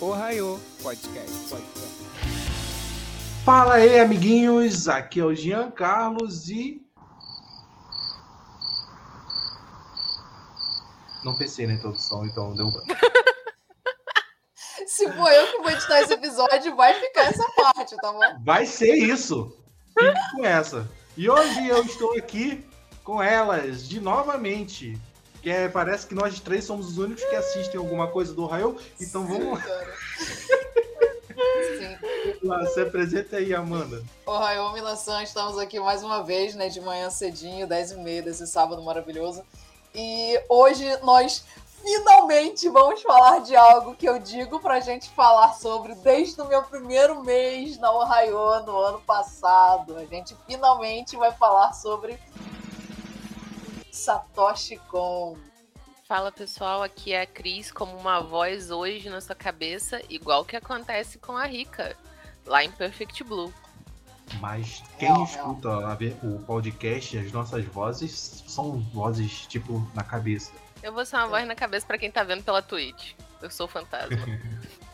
Ohio Podcast. Podcast. Fala aí, amiguinhos. Aqui é o Jean Carlos e. Não pensei na introdução, então deu. Se for eu que vou editar esse episódio, vai ficar essa parte, tá bom? Vai ser isso. Fique com essa. E hoje eu estou aqui com elas de novamente. Que é, parece que nós três somos os únicos que assistem alguma coisa do Ohio. Então vamos lá. Sim. lá. Se apresenta aí, Amanda. Ohio Milan San, estamos aqui mais uma vez, né, de manhã cedinho, 10h30 desse sábado maravilhoso. E hoje nós finalmente vamos falar de algo que eu digo pra gente falar sobre desde o meu primeiro mês na Ohio no ano passado. A gente finalmente vai falar sobre Satoshi Kon. Fala pessoal, aqui é a Cris como uma voz hoje na sua cabeça, igual que acontece com a Rika, lá em Perfect Blue. Mas quem Real, escuta a ver- o podcast, as nossas vozes são vozes, tipo, na cabeça. Eu vou ser uma voz na cabeça pra quem tá vendo pela Twitch. Eu sou fantasma.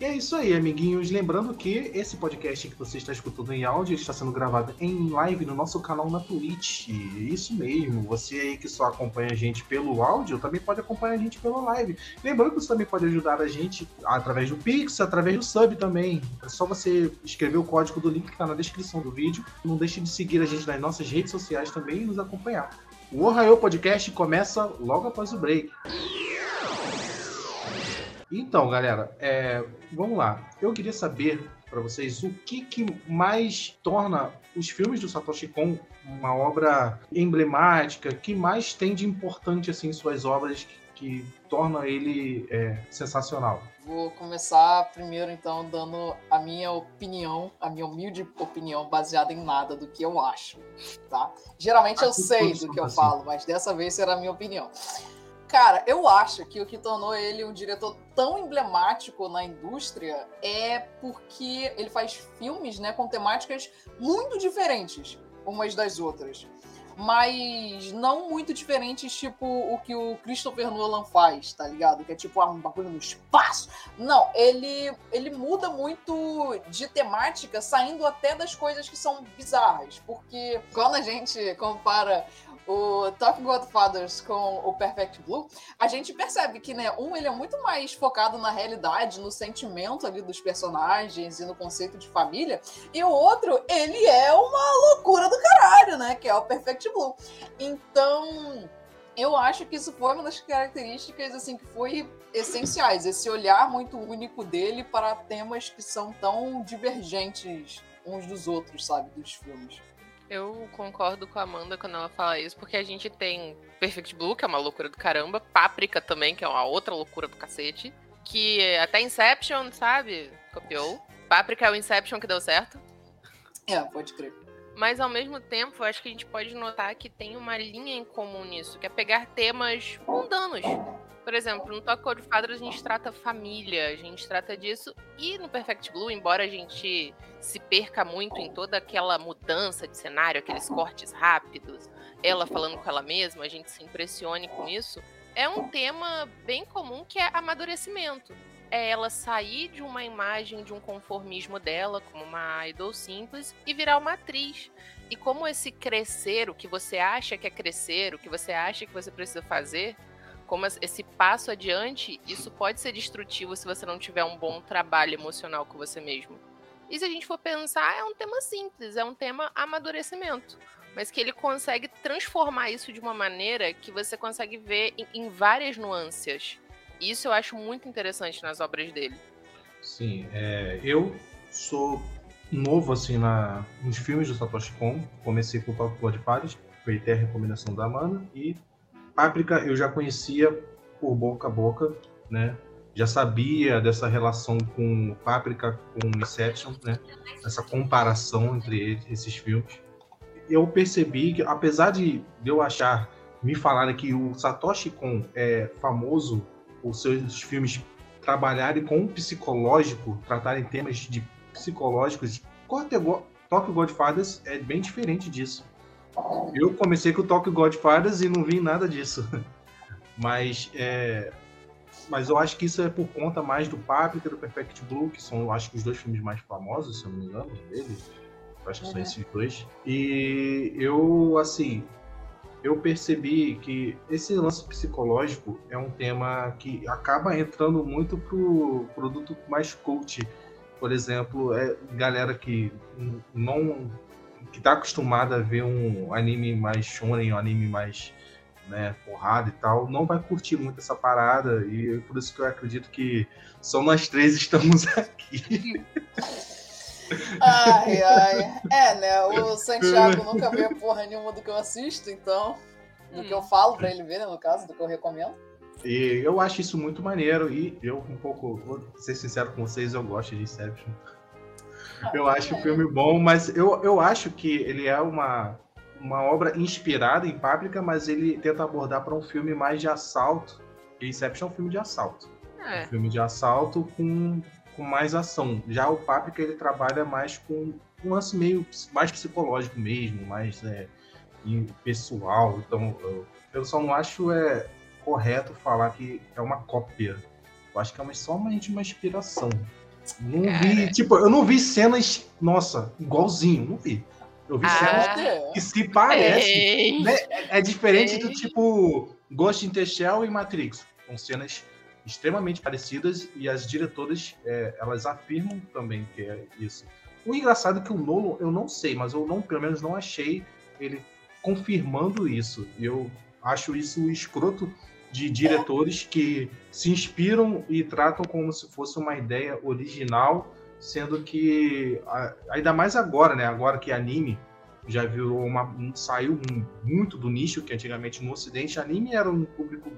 E é isso aí, amiguinhos. Lembrando que esse podcast que você está escutando em áudio está sendo gravado em live no nosso canal na Twitch. Isso mesmo. Você aí que só acompanha a gente pelo áudio, também pode acompanhar a gente pela live. Lembrando que você também pode ajudar a gente através do Pix, através do sub também. É só você escrever o código do link que está na descrição do vídeo. Não deixe de seguir a gente nas nossas redes sociais também e nos acompanhar. O Ohio Podcast começa logo após o break. Então, galera, é, vamos lá. Eu queria saber para vocês o que, que mais torna os filmes do Satoshi Kon uma obra emblemática, que mais tem de importante assim em suas obras que, que torna ele é, sensacional. Vou começar primeiro, então, dando a minha opinião, a minha humilde opinião, baseada em nada do que eu acho, tá? Geralmente eu Aqui sei do que eu assim. falo, mas dessa vez será a minha opinião. Cara, eu acho que o que tornou ele um diretor tão emblemático na indústria é porque ele faz filmes, né, com temáticas muito diferentes umas das outras. Mas não muito diferentes, tipo o que o Christopher Nolan faz, tá ligado? Que é tipo ah, um bagulho no espaço. Não, ele, ele muda muito de temática, saindo até das coisas que são bizarras. Porque quando a gente compara o Top Godfathers com o Perfect Blue, a gente percebe que, né, um ele é muito mais focado na realidade, no sentimento ali dos personagens e no conceito de família, e o outro, ele é uma loucura do caralho, né, que é o Perfect Blue. Então, eu acho que isso foi uma das características assim que foi essenciais, esse olhar muito único dele para temas que são tão divergentes uns dos outros, sabe, dos filmes. Eu concordo com a Amanda quando ela fala isso, porque a gente tem Perfect Blue, que é uma loucura do caramba, Páprica também, que é uma outra loucura do cacete, que até Inception, sabe, copiou. Páprica é o Inception que deu certo. É, pode crer. Mas ao mesmo tempo, acho que a gente pode notar que tem uma linha em comum nisso, que é pegar temas mundanos. Por exemplo, no Toque de Fadas a gente trata família, a gente trata disso. E no Perfect Blue, embora a gente se perca muito em toda aquela mudança de cenário, aqueles cortes rápidos, ela falando com ela mesma, a gente se impressione com isso, é um tema bem comum que é amadurecimento. É ela sair de uma imagem de um conformismo dela, como uma idol simples, e virar uma atriz. E como esse crescer, o que você acha que é crescer, o que você acha que você precisa fazer, como es- esse passo adiante, isso pode ser destrutivo se você não tiver um bom trabalho emocional com você mesmo. E se a gente for pensar, é um tema simples, é um tema amadurecimento. Mas que ele consegue transformar isso de uma maneira que você consegue ver em, em várias nuances. Isso eu acho muito interessante nas obras dele. Sim, é, eu sou novo assim na, nos filmes do Satoshi Kon. Comecei com o Top God Paris, foi até a recomendação da Amanda. E Páprica eu já conhecia por boca a boca, né? Já sabia dessa relação com Páprica com Inception, né? Essa comparação entre esses filmes. Eu percebi que, apesar de eu achar, me falarem que o Satoshi Kon é famoso por seus filmes trabalharem com o psicológico, tratarem temas de psicológicos. Tokyo Godfathers é bem diferente disso. Eu comecei com o Tokyo Godfathers e não vi nada disso. Mas é, Mas eu acho que isso é por conta mais do Paprika e do Perfect Blue, que são, acho que os dois filmes mais famosos, se eu não me engano, dele. Eu acho que Uhum. são esses dois. E eu, assim, eu percebi que esse lance psicológico é um tema que acaba entrando muito pro produto mais cult. Por exemplo, é galera que não que tá acostumada a ver um anime mais shonen, um anime mais né, porrada e tal, não vai curtir muito essa parada e por isso que eu acredito que só nós três estamos aqui. Ai, ai. É, né? O Santiago nunca vê porra nenhuma do que eu assisto, então. Do que eu falo pra ele ver, né, no caso, do que eu recomendo. E eu acho isso muito maneiro e eu um pouco, vou ser sincero com vocês, eu gosto de Inception. Eu acho o filme bom, mas eu, eu acho que ele é uma, uma obra inspirada em Páprica, mas ele tenta abordar para um filme mais de assalto. Inception é um filme de assalto. É. Um filme de assalto com, com mais ação. Já o Páprica ele trabalha mais com um lance meio mais psicológico mesmo, mais é, pessoal. Então eu, eu só não acho é, correto falar que é uma cópia. Eu acho que é uma, só uma, uma inspiração. Não vi, Cara. tipo, eu não vi cenas, nossa, igualzinho, não vi. Eu vi Ah. cenas que se parecem. Né? É diferente do Ei. tipo Ghost in the Shell e Matrix. São cenas extremamente parecidas e as diretoras é, elas afirmam também que é isso. O engraçado é que o Nolan, eu não sei, mas eu não, pelo menos não achei ele confirmando isso. Eu acho isso escroto de diretores que se inspiram e tratam como se fosse uma ideia original, sendo que ainda mais agora, né? Agora que anime já virou uma um- saiu muito do nicho que antigamente no Ocidente anime era um público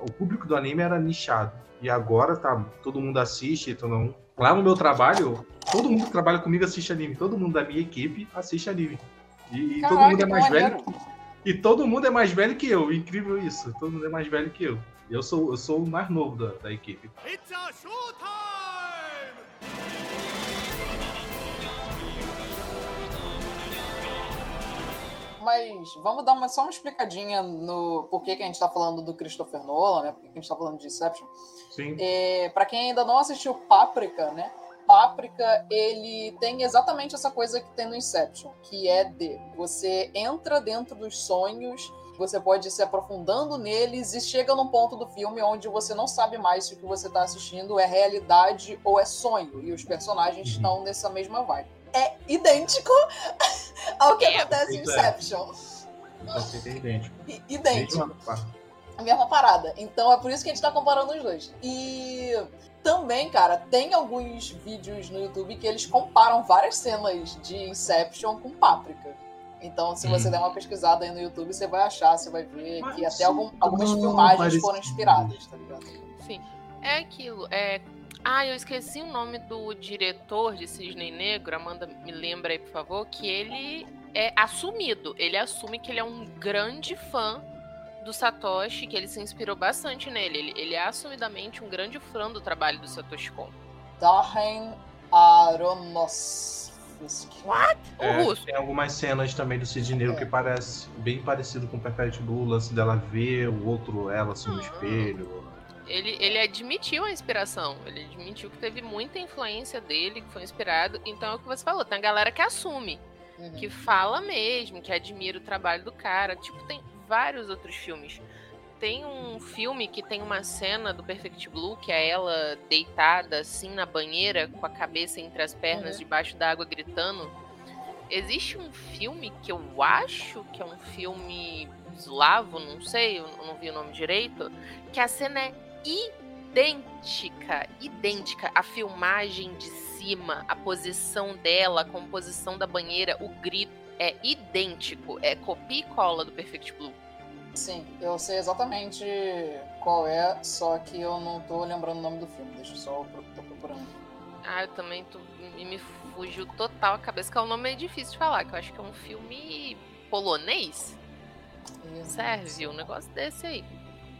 o público do anime era nichado. E agora tá todo mundo assiste então não. Lá no meu trabalho todo mundo que trabalha comigo assiste anime. Todo mundo da minha equipe assiste anime. E, e todo mundo é mais velho. E todo mundo é mais velho que eu incrível isso todo mundo é mais velho que eu eu sou eu sou o mais novo da, da equipe It's a showtime! Mas vamos dar uma, só uma explicadinha no porquê que a gente tá falando do Christopher Nolan, né? Por que a gente tá falando de Inception. sim É, para quem ainda não assistiu Páprica, né? Páprica, ele tem exatamente essa coisa que tem no Inception, que é de você entra dentro dos sonhos, você pode ir se aprofundando neles e chega num ponto do filme onde você não sabe mais se o que você está assistindo é realidade ou é sonho, e os personagens Uhum. estão nessa mesma vibe. É idêntico ao que É, acontece em isso é. Inception. você tem idêntico I- Idêntico Mesma. A mesma parada. Então é por isso que a gente tá comparando os dois. E também, cara, tem alguns vídeos no YouTube que eles comparam várias cenas de Inception com Páprica. Então, se você Hum. der uma pesquisada aí no YouTube, você vai achar, você vai ver Mas que até algum- algumas não, filmagens foram inspiradas, tá ligado? Sim. É aquilo. É... Ah, eu esqueci o nome do diretor de Cisne Negro. Amanda, me lembra aí, por favor, que ele é assumido. Ele assume que ele é um grande fã do Satoshi, que ele se inspirou bastante nele. Ele, ele é assumidamente um grande fã do trabalho do Satoshi Kon. Darren Aronofsky. O É, russo. tem algumas cenas também do Cid Negro É. que parece bem parecido com o Perfect Blue, o lance dela ver o outro ela assim no Hum. espelho. Ele, ele admitiu a inspiração. Ele admitiu que teve muita influência dele, que foi inspirado. Então é o que você falou. Tem a galera que assume. Uhum. que fala mesmo, que admira o trabalho do cara. Tipo, tem vários outros filmes. Tem um filme que tem uma cena do Perfect Blue, que é ela deitada assim na banheira, com a cabeça entre as pernas, Uhum. debaixo da água, gritando. Existe um filme que eu acho que é um filme eslavo, não sei, eu não vi o nome direito, que a cena é idêntica, idêntica. A filmagem de cima, a posição dela, a composição da banheira, o grito é idêntico. É copia e cola do Perfect Blue. Sim, eu sei exatamente qual é, só que eu não tô lembrando o nome do filme. Deixa eu só tô procurando. Ah, eu também tô, me, fugiu total a cabeça, que o nome é difícil de falar, que eu acho que é um filme polonês. Serve um negócio desse aí.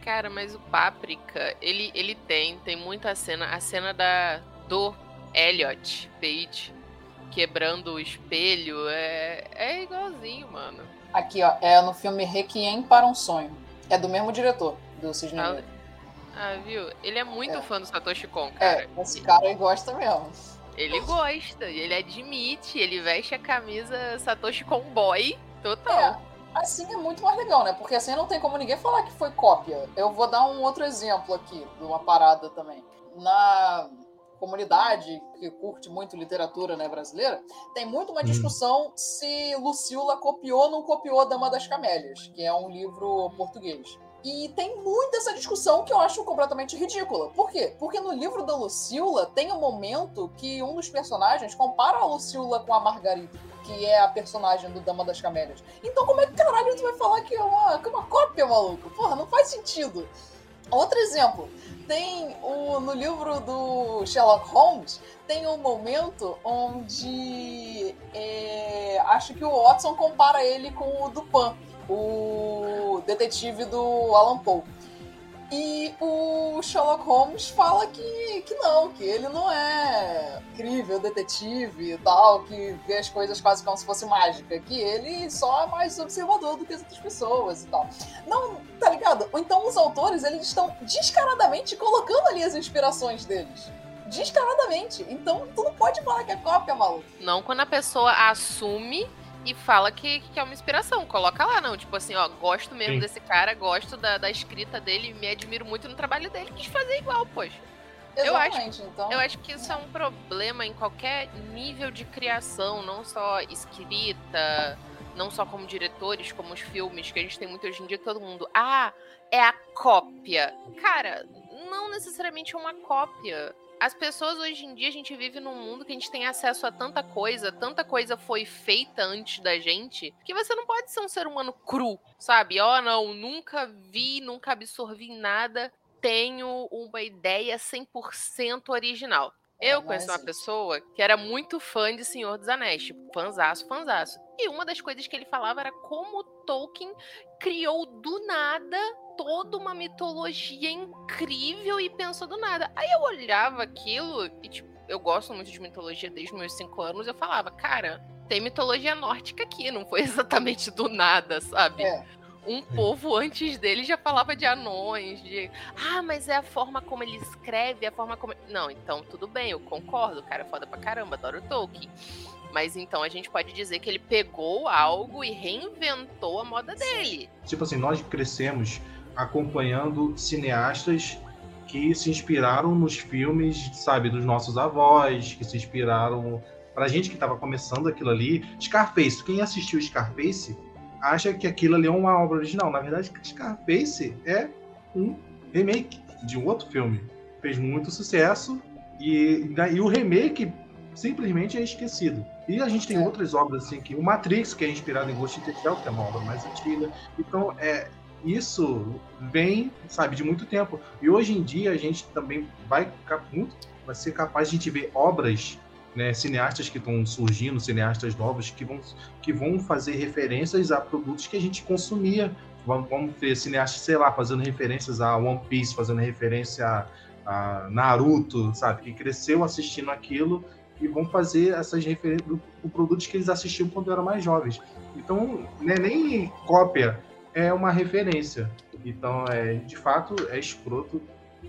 Cara, mas o Páprica, ele, ele tem, tem muita cena. A cena da do Elliot Page quebrando o espelho é, é igualzinho, mano. Aqui, ó, é no filme Requiem para um Sonho. É do mesmo diretor, do Cisne Ah. Ah, viu? Ele é muito É. fã do Satoshi Kon, cara. É, esse cara aí gosta mesmo. Ele gosta, ele admite, ele veste a camisa Satoshi Kon Boy total. É, assim é muito mais legal, né? Porque assim não tem como ninguém falar que foi cópia. Eu vou dar um outro exemplo aqui, de uma parada também. Na comunidade que curte muito literatura né, brasileira, tem muito uma Hum. discussão se Lucila copiou ou não copiou Dama das Camélias, que é um livro português. E tem muita essa discussão que eu acho completamente ridícula. Por quê? Porque no livro da Lucila tem um momento que um dos personagens compara a Lucila com a Margarida, que é a personagem do Dama das Camélias. Então como é que caralho tu vai falar que é uma, que é uma cópia, maluco? Porra, não faz sentido. Outro exemplo, tem o, no livro do Sherlock Holmes, tem um momento onde é, acho que o Watson compara ele com o Dupin, o detetive do Alan Poe. E o Sherlock Holmes fala que, que não, que ele não é incrível detetive e tal, que vê as coisas quase como se fosse mágica, que ele só é mais observador do que as outras pessoas e tal. Não, tá ligado? Então os autores, eles estão descaradamente colocando ali as inspirações deles. Descaradamente. Então tu não pode falar que é cópia, maluco. Não quando a pessoa assume e fala que, que é uma inspiração. Coloca lá, não. Tipo assim, ó, gosto mesmo Sim. desse cara, gosto da, da escrita dele, me admiro muito no trabalho dele, quis fazer igual, poxa. Eu acho- então. Eu acho que isso é um problema em qualquer nível de criação, não só escrita, não só como diretores, como os filmes, que a gente tem muito hoje em dia, todo mundo. Ah, é a cópia. Cara, não necessariamente é uma cópia. As pessoas hoje em dia, a gente vive num mundo que a gente tem acesso a tanta coisa, tanta coisa foi feita antes da gente, que você não pode ser um ser humano cru, sabe? Ó, não, nunca vi, nunca absorvi nada, tenho uma ideia 100% original. É, Eu não conheci uma existe. pessoa que era muito fã de Senhor dos Anéis, tipo, fanzaço, fanzaço. E uma das coisas que ele falava era como Tolkien criou do nada toda uma mitologia incrível e pensou do nada. Aí eu olhava aquilo e, tipo, eu gosto muito de mitologia desde os meus cinco anos, eu falava, cara, tem mitologia nórdica aqui, não foi exatamente do nada, sabe? É. Um povo antes dele já falava de anões, de. Ah, mas é a forma como ele escreve, é a forma como. Não, então tudo bem, eu concordo, o cara é foda pra caramba, adoro Tolkien. Mas então a gente pode dizer que ele pegou algo e reinventou a moda dele. Tipo assim, nós crescemos acompanhando cineastas que se inspiraram nos filmes, sabe, dos nossos avós, que se inspiraram. Pra gente que tava começando aquilo ali. Scarface, quem assistiu Scarface acha que aquilo ali é uma obra original. Na verdade, Scarface é um remake de um outro filme. Fez muito sucesso e, e o remake simplesmente é esquecido. E a gente tem É. outras obras assim que o Matrix, que é inspirado em Ghost in the Shell, que é uma obra mais antiga. Então, é isso vem, sabe, de muito tempo. E hoje em dia a gente também vai muito vai ser capaz de a gente ver obras, né, cineastas que estão surgindo, cineastas novos que vão que vão fazer referências a produtos que a gente consumia. Vamos, vamos ter cineastas, sei lá, fazendo referências a One Piece, fazendo referência a, a Naruto, sabe, que cresceu assistindo aquilo e vão fazer essas referências do, produtos que eles assistiam quando eram mais jovens. Então, não é nem cópia, é uma referência. Então, é, de fato, é escroto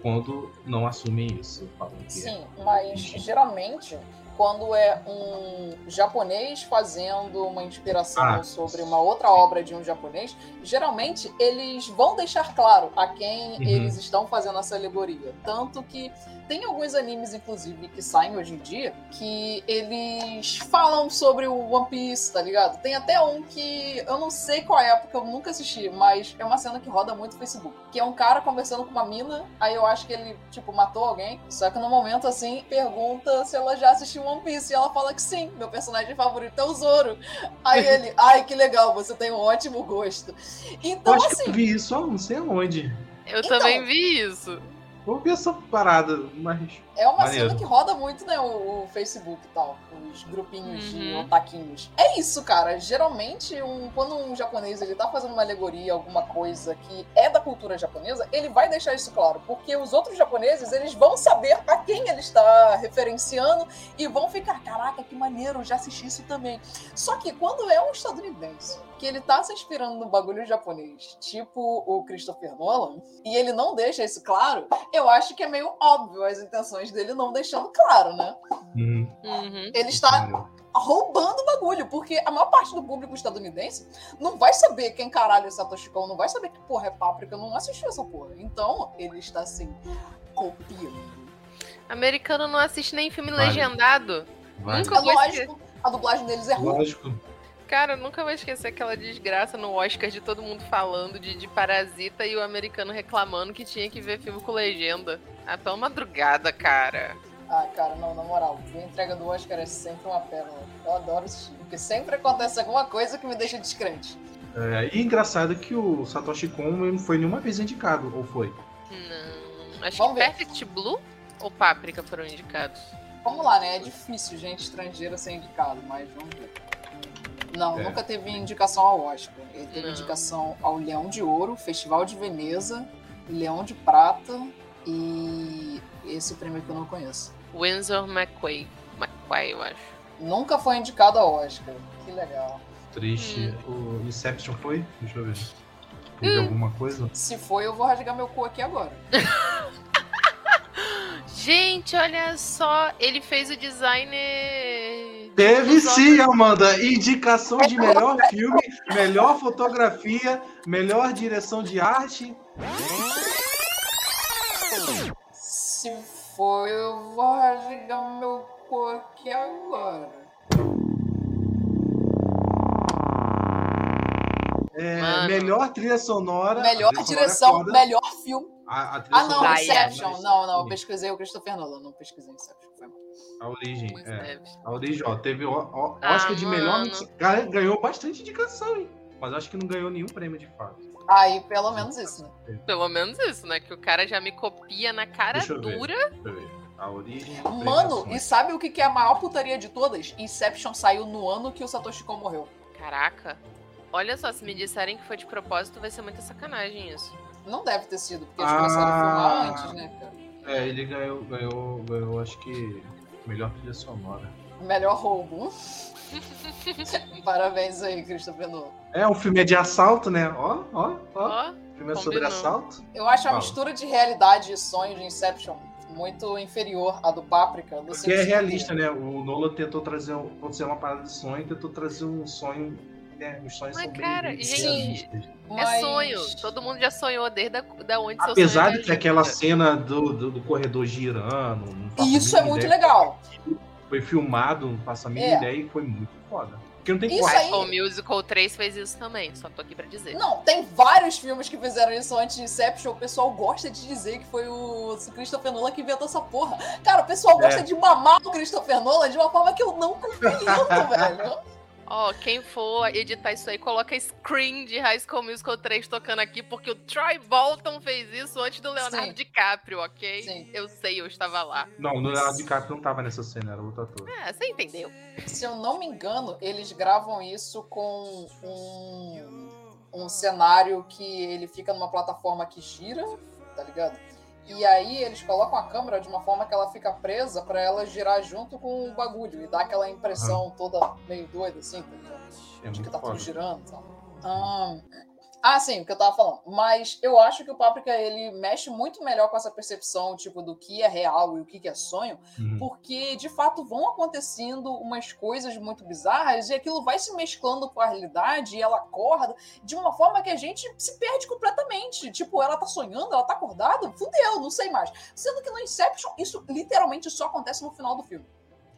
quando não assumem isso. É. Sim, mas geralmente quando é um japonês fazendo uma inspiração Ah. sobre uma outra obra de um japonês, geralmente eles vão deixar claro a quem Uhum. eles estão fazendo essa alegoria. Tanto que tem alguns animes, inclusive, que saem hoje em dia, que eles falam sobre o One Piece, tá ligado? Tem até um que eu não sei qual é, porque eu nunca assisti, mas é uma cena que roda muito no Facebook. Que é um cara conversando com uma mina, aí eu acho que ele, tipo, matou alguém. Só que no momento, assim, pergunta se ela já assistiu One Piece. E ela fala que sim, meu personagem favorito é o Zoro. Aí ele, ai, que legal, você tem um ótimo gosto. Eu Então, acho que assim, eu vi isso, ó, não sei aonde. Eu Então- também vi isso. Vou ver essa parada, mas É uma Maneiro. cena que roda muito, né, o, o Facebook e tal, os grupinhos de Uhum. otaquinhos. É isso, cara. Geralmente, um- quando um japonês ele tá fazendo uma alegoria, alguma coisa que é da cultura japonesa, ele vai deixar isso claro, porque os outros japoneses, eles vão saber a quem ele está referenciando e vão ficar, caraca, que maneiro, já assisti isso também. Só que quando é um estadunidense que ele tá se inspirando no bagulho japonês, tipo o Christopher Nolan, e ele não deixa isso claro, eu acho que é meio óbvio as intenções dele não deixando claro, né? Uhum. Uhum. Ele está roubando o bagulho, porque a maior parte do público estadunidense não vai saber quem caralho é Satoshi Kon, não vai saber que porra é Páprica, não assistiu essa porra. Então, ele está assim, copiando. Americano não assiste nem filme Vale. legendado. Vale. Nunca É lógico, a dublagem deles é ruim. Lógico. Cara, eu nunca vou esquecer aquela desgraça no Oscar de todo mundo falando de, de Parasita e o americano reclamando que tinha que ver filme com legenda. Ah, pela madrugada, cara. Ah, cara, não, na moral, a entrega do Oscar é sempre uma pérola. Eu adoro assistir, porque sempre acontece alguma coisa que me deixa descrente. É, e engraçado que o Satoshi Kon não foi nenhuma vez indicado, ou foi? Não. Acho Vamos que ver. Perfect Blue ou Páprica foram indicados. Vamos lá, né? É difícil gente estrangeira ser indicado, mas vamos ver. Não, É. nunca teve indicação ao Oscar. Ele teve Não. indicação ao Leão de Ouro, Festival de Veneza, Leão de Prata e esse prêmio que eu não conheço. Windsor McQuay. McQuay, eu acho. Nunca foi indicado ao Oscar. Que legal. Triste. Hum. O Inception foi? Deixa eu ver. Teve alguma coisa? Se foi, eu vou rasgar meu cu aqui agora. Gente, olha só, ele fez o design. Teve sim, Amanda. Indicação de melhor filme, melhor fotografia, melhor direção de arte. Se foi, eu vou rasgar meu cu aqui agora. É, melhor trilha sonora. Melhor é direção, melhor filme. A, a Ah, não, é Inception. Não, não, eu pesquisei o Christopher Nolan, não pesquisei Inception. Foi mal. A origem. É. deve. A origem, ó, teve o, o, Ah, Oscar de melhor. mano. mix- Cara, ganhou bastante indicação, hein? Mas acho que não ganhou nenhum prêmio de fato. Aí, pelo menos isso, né? Pelo menos isso, né? Que o cara já me copia na cara Deixa eu ver. dura. Deixa eu ver. A origem. Mano, e sabe o que que é a maior putaria de todas? Inception saiu no ano que o Satoshi Kon morreu. Caraca. Olha só, se me disserem que foi de propósito, vai ser muita sacanagem isso. Não deve ter sido, porque eles Ah. começaram a filmar antes, né, cara? É, ele ganhou, ganhou, ganhou, acho que. Melhor trilha sonora. Melhor roubo. Parabéns aí, Christopher Nolan. É, o filme é de assalto, né? Ó, ó, ó. Filme é sobre assalto. Eu acho a Fala. mistura de realidade e sonho de Inception muito inferior à do Páprica. no Porque é realista, né? O Nolan tentou trazer, um- pode ser uma parada de sonho, tentou trazer um sonho. Né? Os sonhos Mas, são cara, bem gente, realistas. Mas- é sonho. Todo mundo já sonhou desde a, da onde seu Apesar sonho de ter é aquela cena do, do, do corredor girando. E isso é muito ideia. legal. Foi filmado, não faço a mínima É. ideia e foi muito foda. Porque não tem Isso corte. aí- School Musical 3 fez isso também, só tô aqui pra dizer. Não, tem vários filmes que fizeram isso antes de Inception. O pessoal gosta de dizer que foi o Christopher Nolan que inventou essa porra. Cara, o pessoal gosta É. de mamar o Christopher Nolan de uma forma que eu não compreendo, velho. Ó, quem for editar isso aí, coloca screen de High School Musical 3 tocando aqui, porque o Troy Bolton fez isso antes do Leonardo Sim. DiCaprio, ok? Sim. Eu sei, eu estava lá. Não, no Leonardo DiCaprio não tava nessa cena, era outro ator. É, você entendeu. Se eu não me engano, eles gravam isso com um, um cenário que ele fica numa plataforma que gira, tá ligado? E aí eles colocam a câmera de uma forma que ela fica presa pra ela girar junto com o bagulho e dá aquela impressão toda meio doida, assim, tá? É de que tá tudo foda. girando e tal. Ah, ah, sim, o que eu tava falando. Mas eu acho que o Páprica, ele mexe muito melhor com essa percepção, tipo, do que é real e o que que é sonho, Uhum. porque, de fato, vão acontecendo umas coisas muito bizarras e aquilo vai se mesclando com a realidade e ela acorda de uma forma que a gente se perde completamente. Tipo, ela tá sonhando, ela tá acordada, fudeu, não sei mais. Sendo que no Inception, isso literalmente só acontece no final do filme.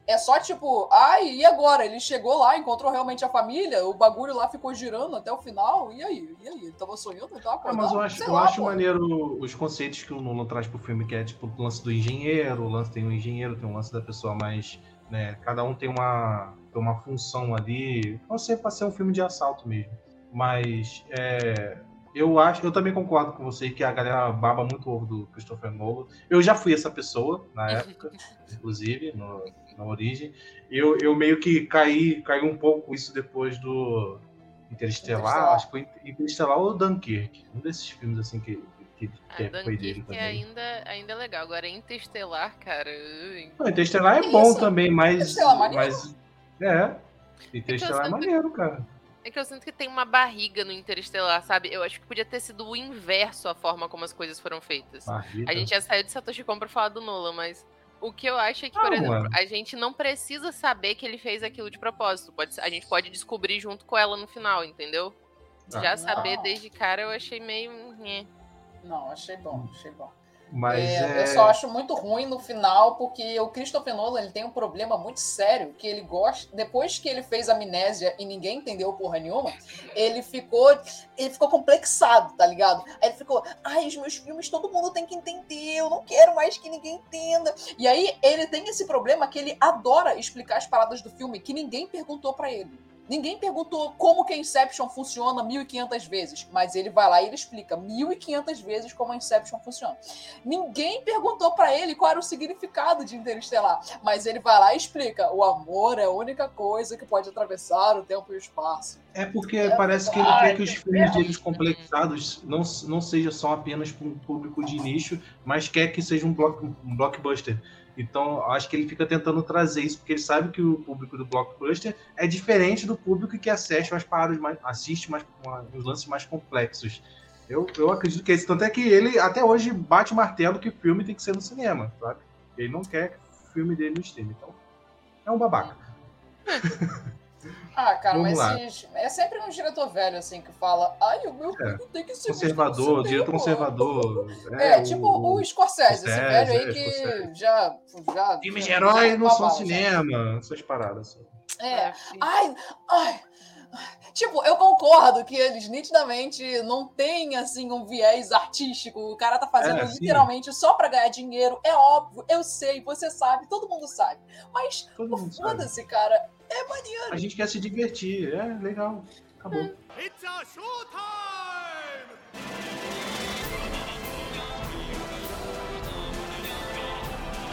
É só tipo, ai, e agora? Ele chegou lá, encontrou realmente a família, o bagulho lá ficou girando até o final, e aí? E aí? Ele tava sonhando, ele tava É, mas eu acho, eu lá, acho pô. maneiro os conceitos que o Nolan traz pro filme, que é tipo o lance do engenheiro, o lance tem um engenheiro, tem um lance da pessoa mais. Né, cada um tem uma, tem uma função ali. Não sei, pra ser um filme de assalto mesmo. Mas é, eu acho, eu também concordo com você que a galera baba muito o ovo do Christopher Nolan. Eu já fui essa pessoa na época, inclusive, no, na origem. Eu, eu meio que caí, caí um pouco isso depois do Interestelar, Interestelar. acho que foi Interestelar ou Dunkirk. Um desses filmes assim que, que, que é, foi dele também. Ainda, ainda é legal. Agora Interestelar, cara. Não, Interestelar é que bom isso? também, mas. mas é. Interestelar é, é maneiro, cara. É que eu sinto que tem uma barriga no Interestelar, sabe? Eu acho que podia ter sido o inverso a forma como as coisas foram feitas. Barriga. A gente já saiu de Satoshi Kon pra falar do Nolan, mas o que eu acho é que, por ah, exemplo, mano. a gente não precisa saber que ele fez aquilo de propósito. Pode, a gente pode descobrir junto com ela no final, entendeu? Ah, Já saber não. desde cara eu achei meio. Não, achei bom, achei bom. Mas é, é... Eu só acho muito ruim no final, porque o Christopher Nolan ele tem um problema muito sério, que ele gosta. Depois que ele fez Amnésia e ninguém entendeu porra nenhuma, ele ficou. Ele ficou complexado, tá ligado? Aí ele ficou, ai, os meus filmes todo mundo tem que entender, eu não quero mais que ninguém entenda. E aí ele tem esse problema que ele adora explicar as paradas do filme que ninguém perguntou para ele. Ninguém perguntou como que a Inception funciona 1500 vezes, mas ele vai lá e ele explica 1500 vezes como a Inception funciona. Ninguém perguntou para ele qual era o significado de Interestelar, mas ele vai lá e explica: o amor é a única coisa que pode atravessar o tempo e o espaço. É porque é parece que ele quer que os filmes deles complexados não, não sejam só apenas para um público de nicho, mas quer que seja um, block, um blockbuster. Então, acho que ele fica tentando trazer isso, porque ele sabe que o público do blockbuster é diferente do público que assiste as paradas mais, assiste mais, os lances mais complexos. Eu, eu acredito que é isso. Tanto é que ele até hoje bate o martelo que o filme tem que ser no cinema, sabe? Ele não quer filme dele no stream. Então, é um babaca. Ah, cara, Vamos mas é sempre um diretor velho, assim, que fala, ai, o meu filme é. tem que ser Conservador, diretor conservador. É, é tipo o, o Scorsese, esse velho aí é, que Scorsese. já, já... Filmes de herói não são cinema, essas paradas, assim. É, é ai, ai... Tipo, eu concordo que eles nitidamente não têm assim um viés artístico. O cara tá fazendo é, literalmente só para ganhar dinheiro. É óbvio, eu sei, você sabe, todo mundo sabe. Mas foda-se, cara. É maneiro. A gente quer se divertir. É legal. Acabou. It's a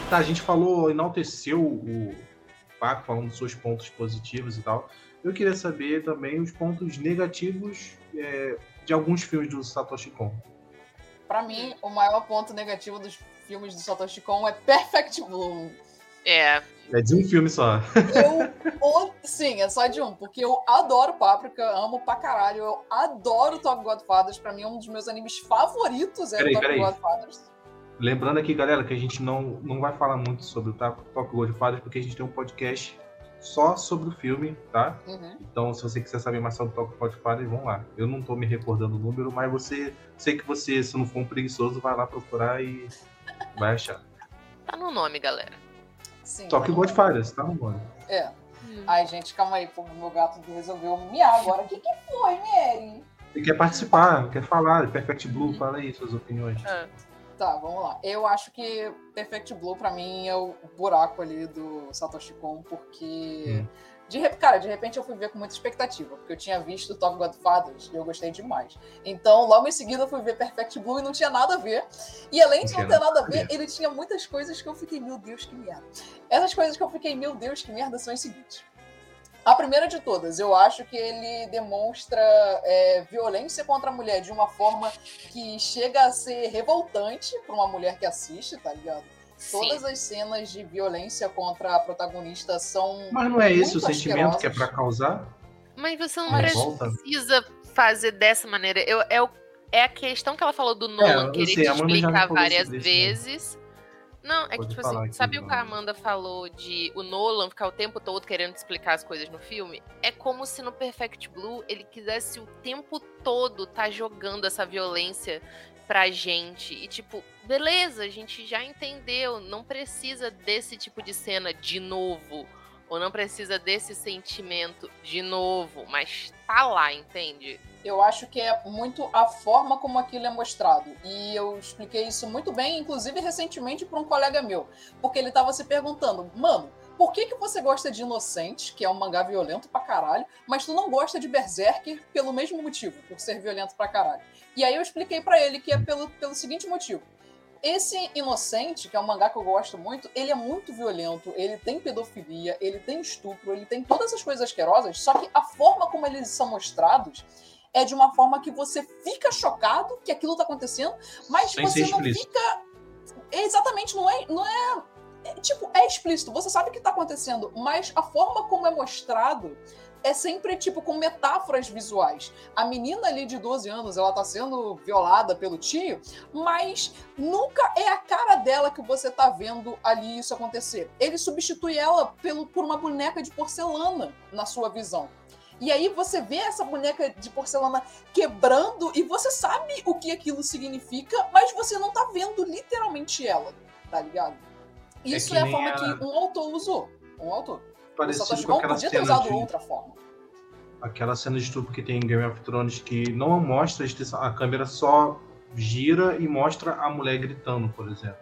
Tá, a gente falou, enalteceu o Paco falando dos seus pontos positivos e tal. Eu queria saber também os pontos negativos é, de alguns filmes do Satoshi Kon. Para mim, o maior ponto negativo dos filmes do Satoshi Kon é Perfect Blue. É. É de um filme só. Eu, sim, é só de um, porque eu adoro Páprica, amo pra caralho. Eu adoro Top Godfathers, pra mim é um dos meus animes favoritos, é peraí, Top peraí. Godfathers. Lembrando aqui, galera, que a gente não, não vai falar muito sobre o Top Godfathers, porque a gente tem um podcast só sobre o filme, tá? Uhum. Então, se você quiser saber mais sobre o Talk Spotify, vão lá. Eu não tô me recordando o número, mas você, sei que você, se não for um preguiçoso, vai lá procurar e vai achar. Tá no nome, galera. Sim. Talk Godfathers, tá no nome. É. Hum. Ai, gente, calma aí, pô, meu gato resolveu miar agora. O que que foi, Mary? Ele quer participar, quer falar, Perfect Blue, fala aí suas opiniões. É. Tá, vamos lá. Eu acho que Perfect Blue, pra mim, é o buraco ali do Satoshi Kon, porque. Hum. De, cara, de repente eu fui ver com muita expectativa, porque eu tinha visto Top Godfathers e eu gostei demais. Então, logo em seguida, eu fui ver Perfect Blue e não tinha nada a ver. E além de não ter nada a ver, ele tinha muitas coisas que eu fiquei, meu Deus, que merda. Essas coisas que eu fiquei, meu Deus, que merda, são as seguintes. A primeira de todas, eu acho que ele demonstra é, violência contra a mulher de uma forma que chega a ser revoltante para uma mulher que assiste, tá ligado? Sim. Todas as cenas de violência contra a protagonista são. Mas não é esse o sentimento que é para causar? Mas você não precisa fazer dessa maneira. Eu, é, o, é a questão que ela falou do Nolan, é, querer te explicar várias vezes. Não, é que, tipo assim, sabe o que a Amanda falou de o Nolan ficar o tempo todo querendo explicar as coisas no filme? É como se no Perfect Blue ele quisesse o tempo todo tá jogando essa violência pra gente. E, tipo, beleza, a gente já entendeu, não precisa desse tipo de cena de novo. Ou não precisa desse sentimento de novo, mas tá lá, entende? Eu acho que é muito a forma como aquilo é mostrado. E eu expliquei isso muito bem, inclusive recentemente, para um colega meu. Porque ele estava se perguntando, mano, por que, que você gosta de Inocente, que é um mangá violento pra caralho, mas tu não gosta de Berserker pelo mesmo motivo, por ser violento pra caralho? E aí eu expliquei para ele que é pelo, pelo seguinte motivo. Esse Inocente, que é um mangá que eu gosto muito, ele é muito violento, ele tem pedofilia, ele tem estupro, ele tem todas essas coisas asquerosas, só que a forma como eles são mostrados é de uma forma que você fica chocado que aquilo tá acontecendo, mas Sem você não explícito. fica. Exatamente, não é, não é, é, Tipo, é explícito, você sabe o que tá acontecendo, mas a forma como é mostrado é sempre, tipo, com metáforas visuais. A menina ali de 12 anos, ela tá sendo violada pelo tio, mas nunca é a cara dela que você tá vendo ali isso acontecer. Ele substitui ela pelo, por uma boneca de porcelana na sua visão. E aí você vê essa boneca de porcelana quebrando e você sabe o que aquilo significa, mas você não tá vendo literalmente ela, tá ligado? Isso que é, a forma a- que um autor usou. Um autor. O Parecido Satoshi com Kon aquela podia ter cena usado de, outra forma. aquela cena de estupro que tem em Game of Thrones que não mostra a extensão, a câmera só gira e mostra a mulher gritando, por exemplo,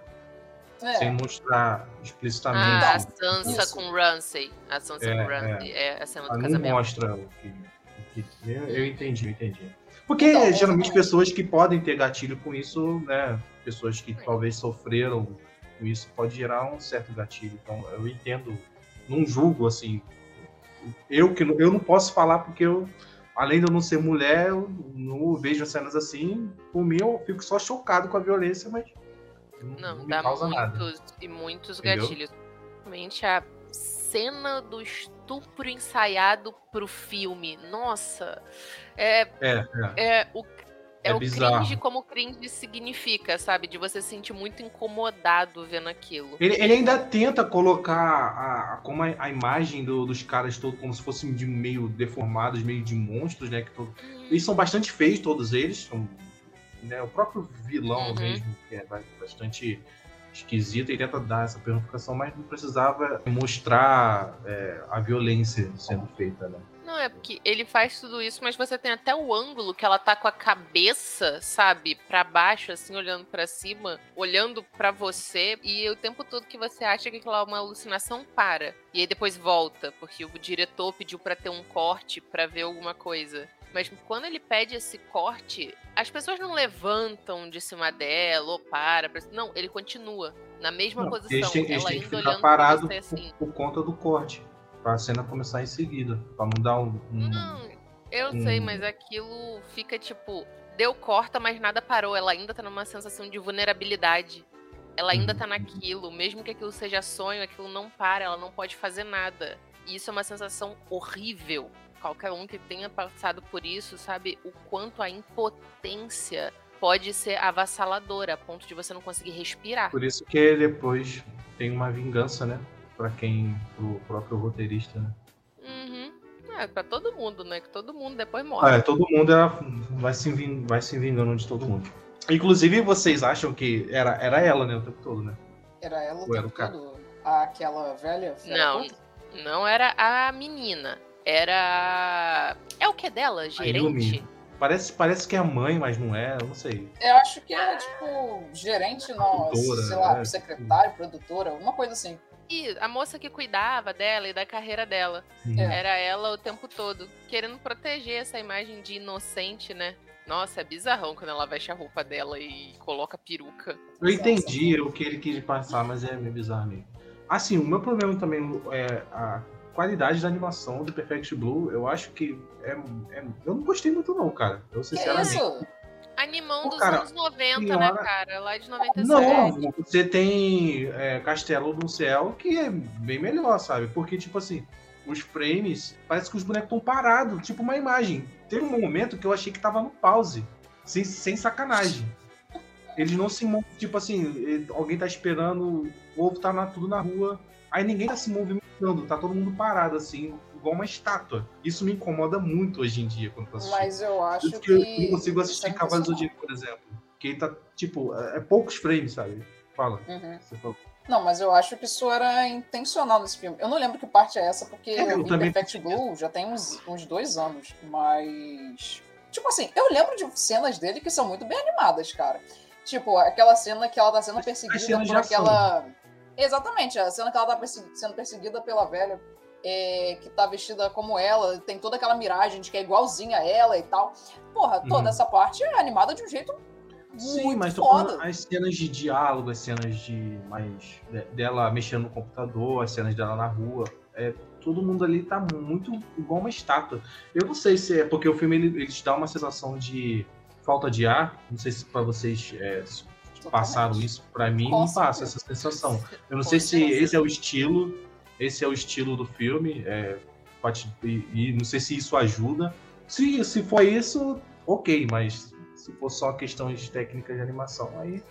É. sem mostrar explicitamente. Ah, a Sansa isso. com Ramsay. A Sansa É, com Ramsay. É, a cena do Ela não casamento. mostra o que, o que- eu, eu entendi, eu entendi. Porque Então, geralmente exatamente. pessoas que podem ter gatilho com isso, né? Pessoas que É. talvez sofreram isso pode gerar um certo gatilho. Então eu entendo, não julgo assim. Eu que não- eu não posso falar porque eu além de eu não ser mulher, eu não vejo cenas assim. Por mim eu fico só chocado com a violência, mas não, Não, dá causa nada. muitos e muitos Entendeu? gatilhos. Principalmente a cena do estupro ensaiado pro filme. Nossa, é, É, é. é o, é É o bizarro. cringe como cringe significa, sabe? De você se sentir muito incomodado vendo aquilo. Ele, ele ainda tenta colocar a, a- como a, a imagem do- dos caras todos como se fossem de meio deformados, meio de monstros, né? Que to- Hum, Eles são bastante feios, todos eles. São, né, o próprio vilão Uhum. mesmo, que é ba- bastante esquisito, ele tenta dar essa personificação, mas não precisava mostrar é, a violência sendo feita, né? Não, é porque ele faz tudo isso, mas você tem até o ângulo que ela tá com a cabeça, sabe, pra baixo, assim, olhando pra cima, olhando pra você, e o tempo todo que você acha que aquilo é uma alucinação, para. E aí depois volta, porque o diretor pediu pra ter um corte pra ver alguma coisa. Mas quando ele pede esse corte, as pessoas não levantam de cima dela ou para. Não, ele continua na mesma Não, posição. eles têm, eles ela têm que ainda ficar parados você por, assim. por conta do corte, pra cena começar em seguida, pra não dar um... um- Não, eu sei, Hum. mas aquilo fica tipo. Deu corta, mas nada parou. Ela ainda tá numa sensação de vulnerabilidade. Ela ainda Uhum. tá naquilo. Mesmo que aquilo seja sonho, aquilo não para, ela não pode fazer nada. E isso é uma sensação horrível. Qualquer um que tenha passado por isso sabe o quanto a impotência pode ser avassaladora, a ponto de você não conseguir respirar. Por isso que depois tem uma vingança, né? Pra quem, pro próprio roteirista, né? Uhum. É, pra todo mundo, né? Que todo mundo depois Ah, morre. é, todo mundo era- vai, se ving- vai se vingando de todo mundo. Inclusive, vocês acham que era, era ela, né, o tempo todo, né? Era ela o Ou era tempo o cara? todo? Aquela velha? Não, puta? não era a menina. Era. É o que dela? Gerente? Parece, parece que é a mãe, mas não é, eu não sei. Eu acho que era, tipo, gerente, não, Produtora, sei lá, né? secretário, produtora, alguma coisa assim. E a moça que cuidava dela e da carreira dela. É. Era ela o tempo todo. Querendo proteger essa imagem de inocente, né? Nossa, é bizarrão quando ela veste a roupa dela e coloca peruca. Eu entendi o que ele quis passar, mas é meio bizarro mesmo. Assim, o meu problema também é a qualidade da animação do Perfect Blue. Eu acho que é, é- eu não gostei muito não, cara. Eu Que sinceramente. isso? Animão Pô, dos cara, anos 90, né, senhora- cara? Lá de 97. Não, você tem é, Castelo no Céu, que é bem melhor, sabe? Porque, tipo assim, os frames, parece que os bonecos estão parados, tipo uma imagem. Teve um momento que eu achei que tava no pause, sem, sem sacanagem. Eles não se movem, tipo assim, eh, alguém tá esperando, o outro tá na, tudo na rua, aí ninguém tá se movimentando, tá todo mundo parado, assim, igual uma estátua. Isso me incomoda muito hoje em dia, quando eu tô assistindo. Mas eu acho isso que. que eu não consigo assistir é Cavaleiros do. Zodíaco, por exemplo. Que ele tá, tipo, é é poucos frames, sabe? Fala. Uhum. Você falou. Não, mas eu acho que isso era intencional nesse filme. Eu não lembro que parte é essa, porque É, eu vi Perfect Blue já tem uns, uns dois anos. Mas. Tipo assim, eu lembro de cenas dele que são muito bem animadas, cara. Tipo, aquela cena que ela tá sendo perseguida por aquela. Exatamente, a cena que ela tá persegui- sendo perseguida pela velha, é, que tá vestida como ela, tem toda aquela miragem de que é igualzinha a ela e tal. Porra, toda Uhum. essa parte é animada de um jeito Sim, muito mas foda. as cenas de diálogo, as cenas de mais de- dela mexendo no computador, as cenas dela na rua, é, todo mundo ali tá muito igual uma estátua. Eu não sei se é porque o filme ele, ele te dá uma sensação de falta de ar. Não sei se para vocês é, se passaram isso. Para mim Com não passa essa sensação. Eu não Com sei se certeza. esse é o estilo, esse é o estilo do filme, é, e, e não sei se isso ajuda. Se, se for isso, ok, mas se for só questões técnicas de animação, aí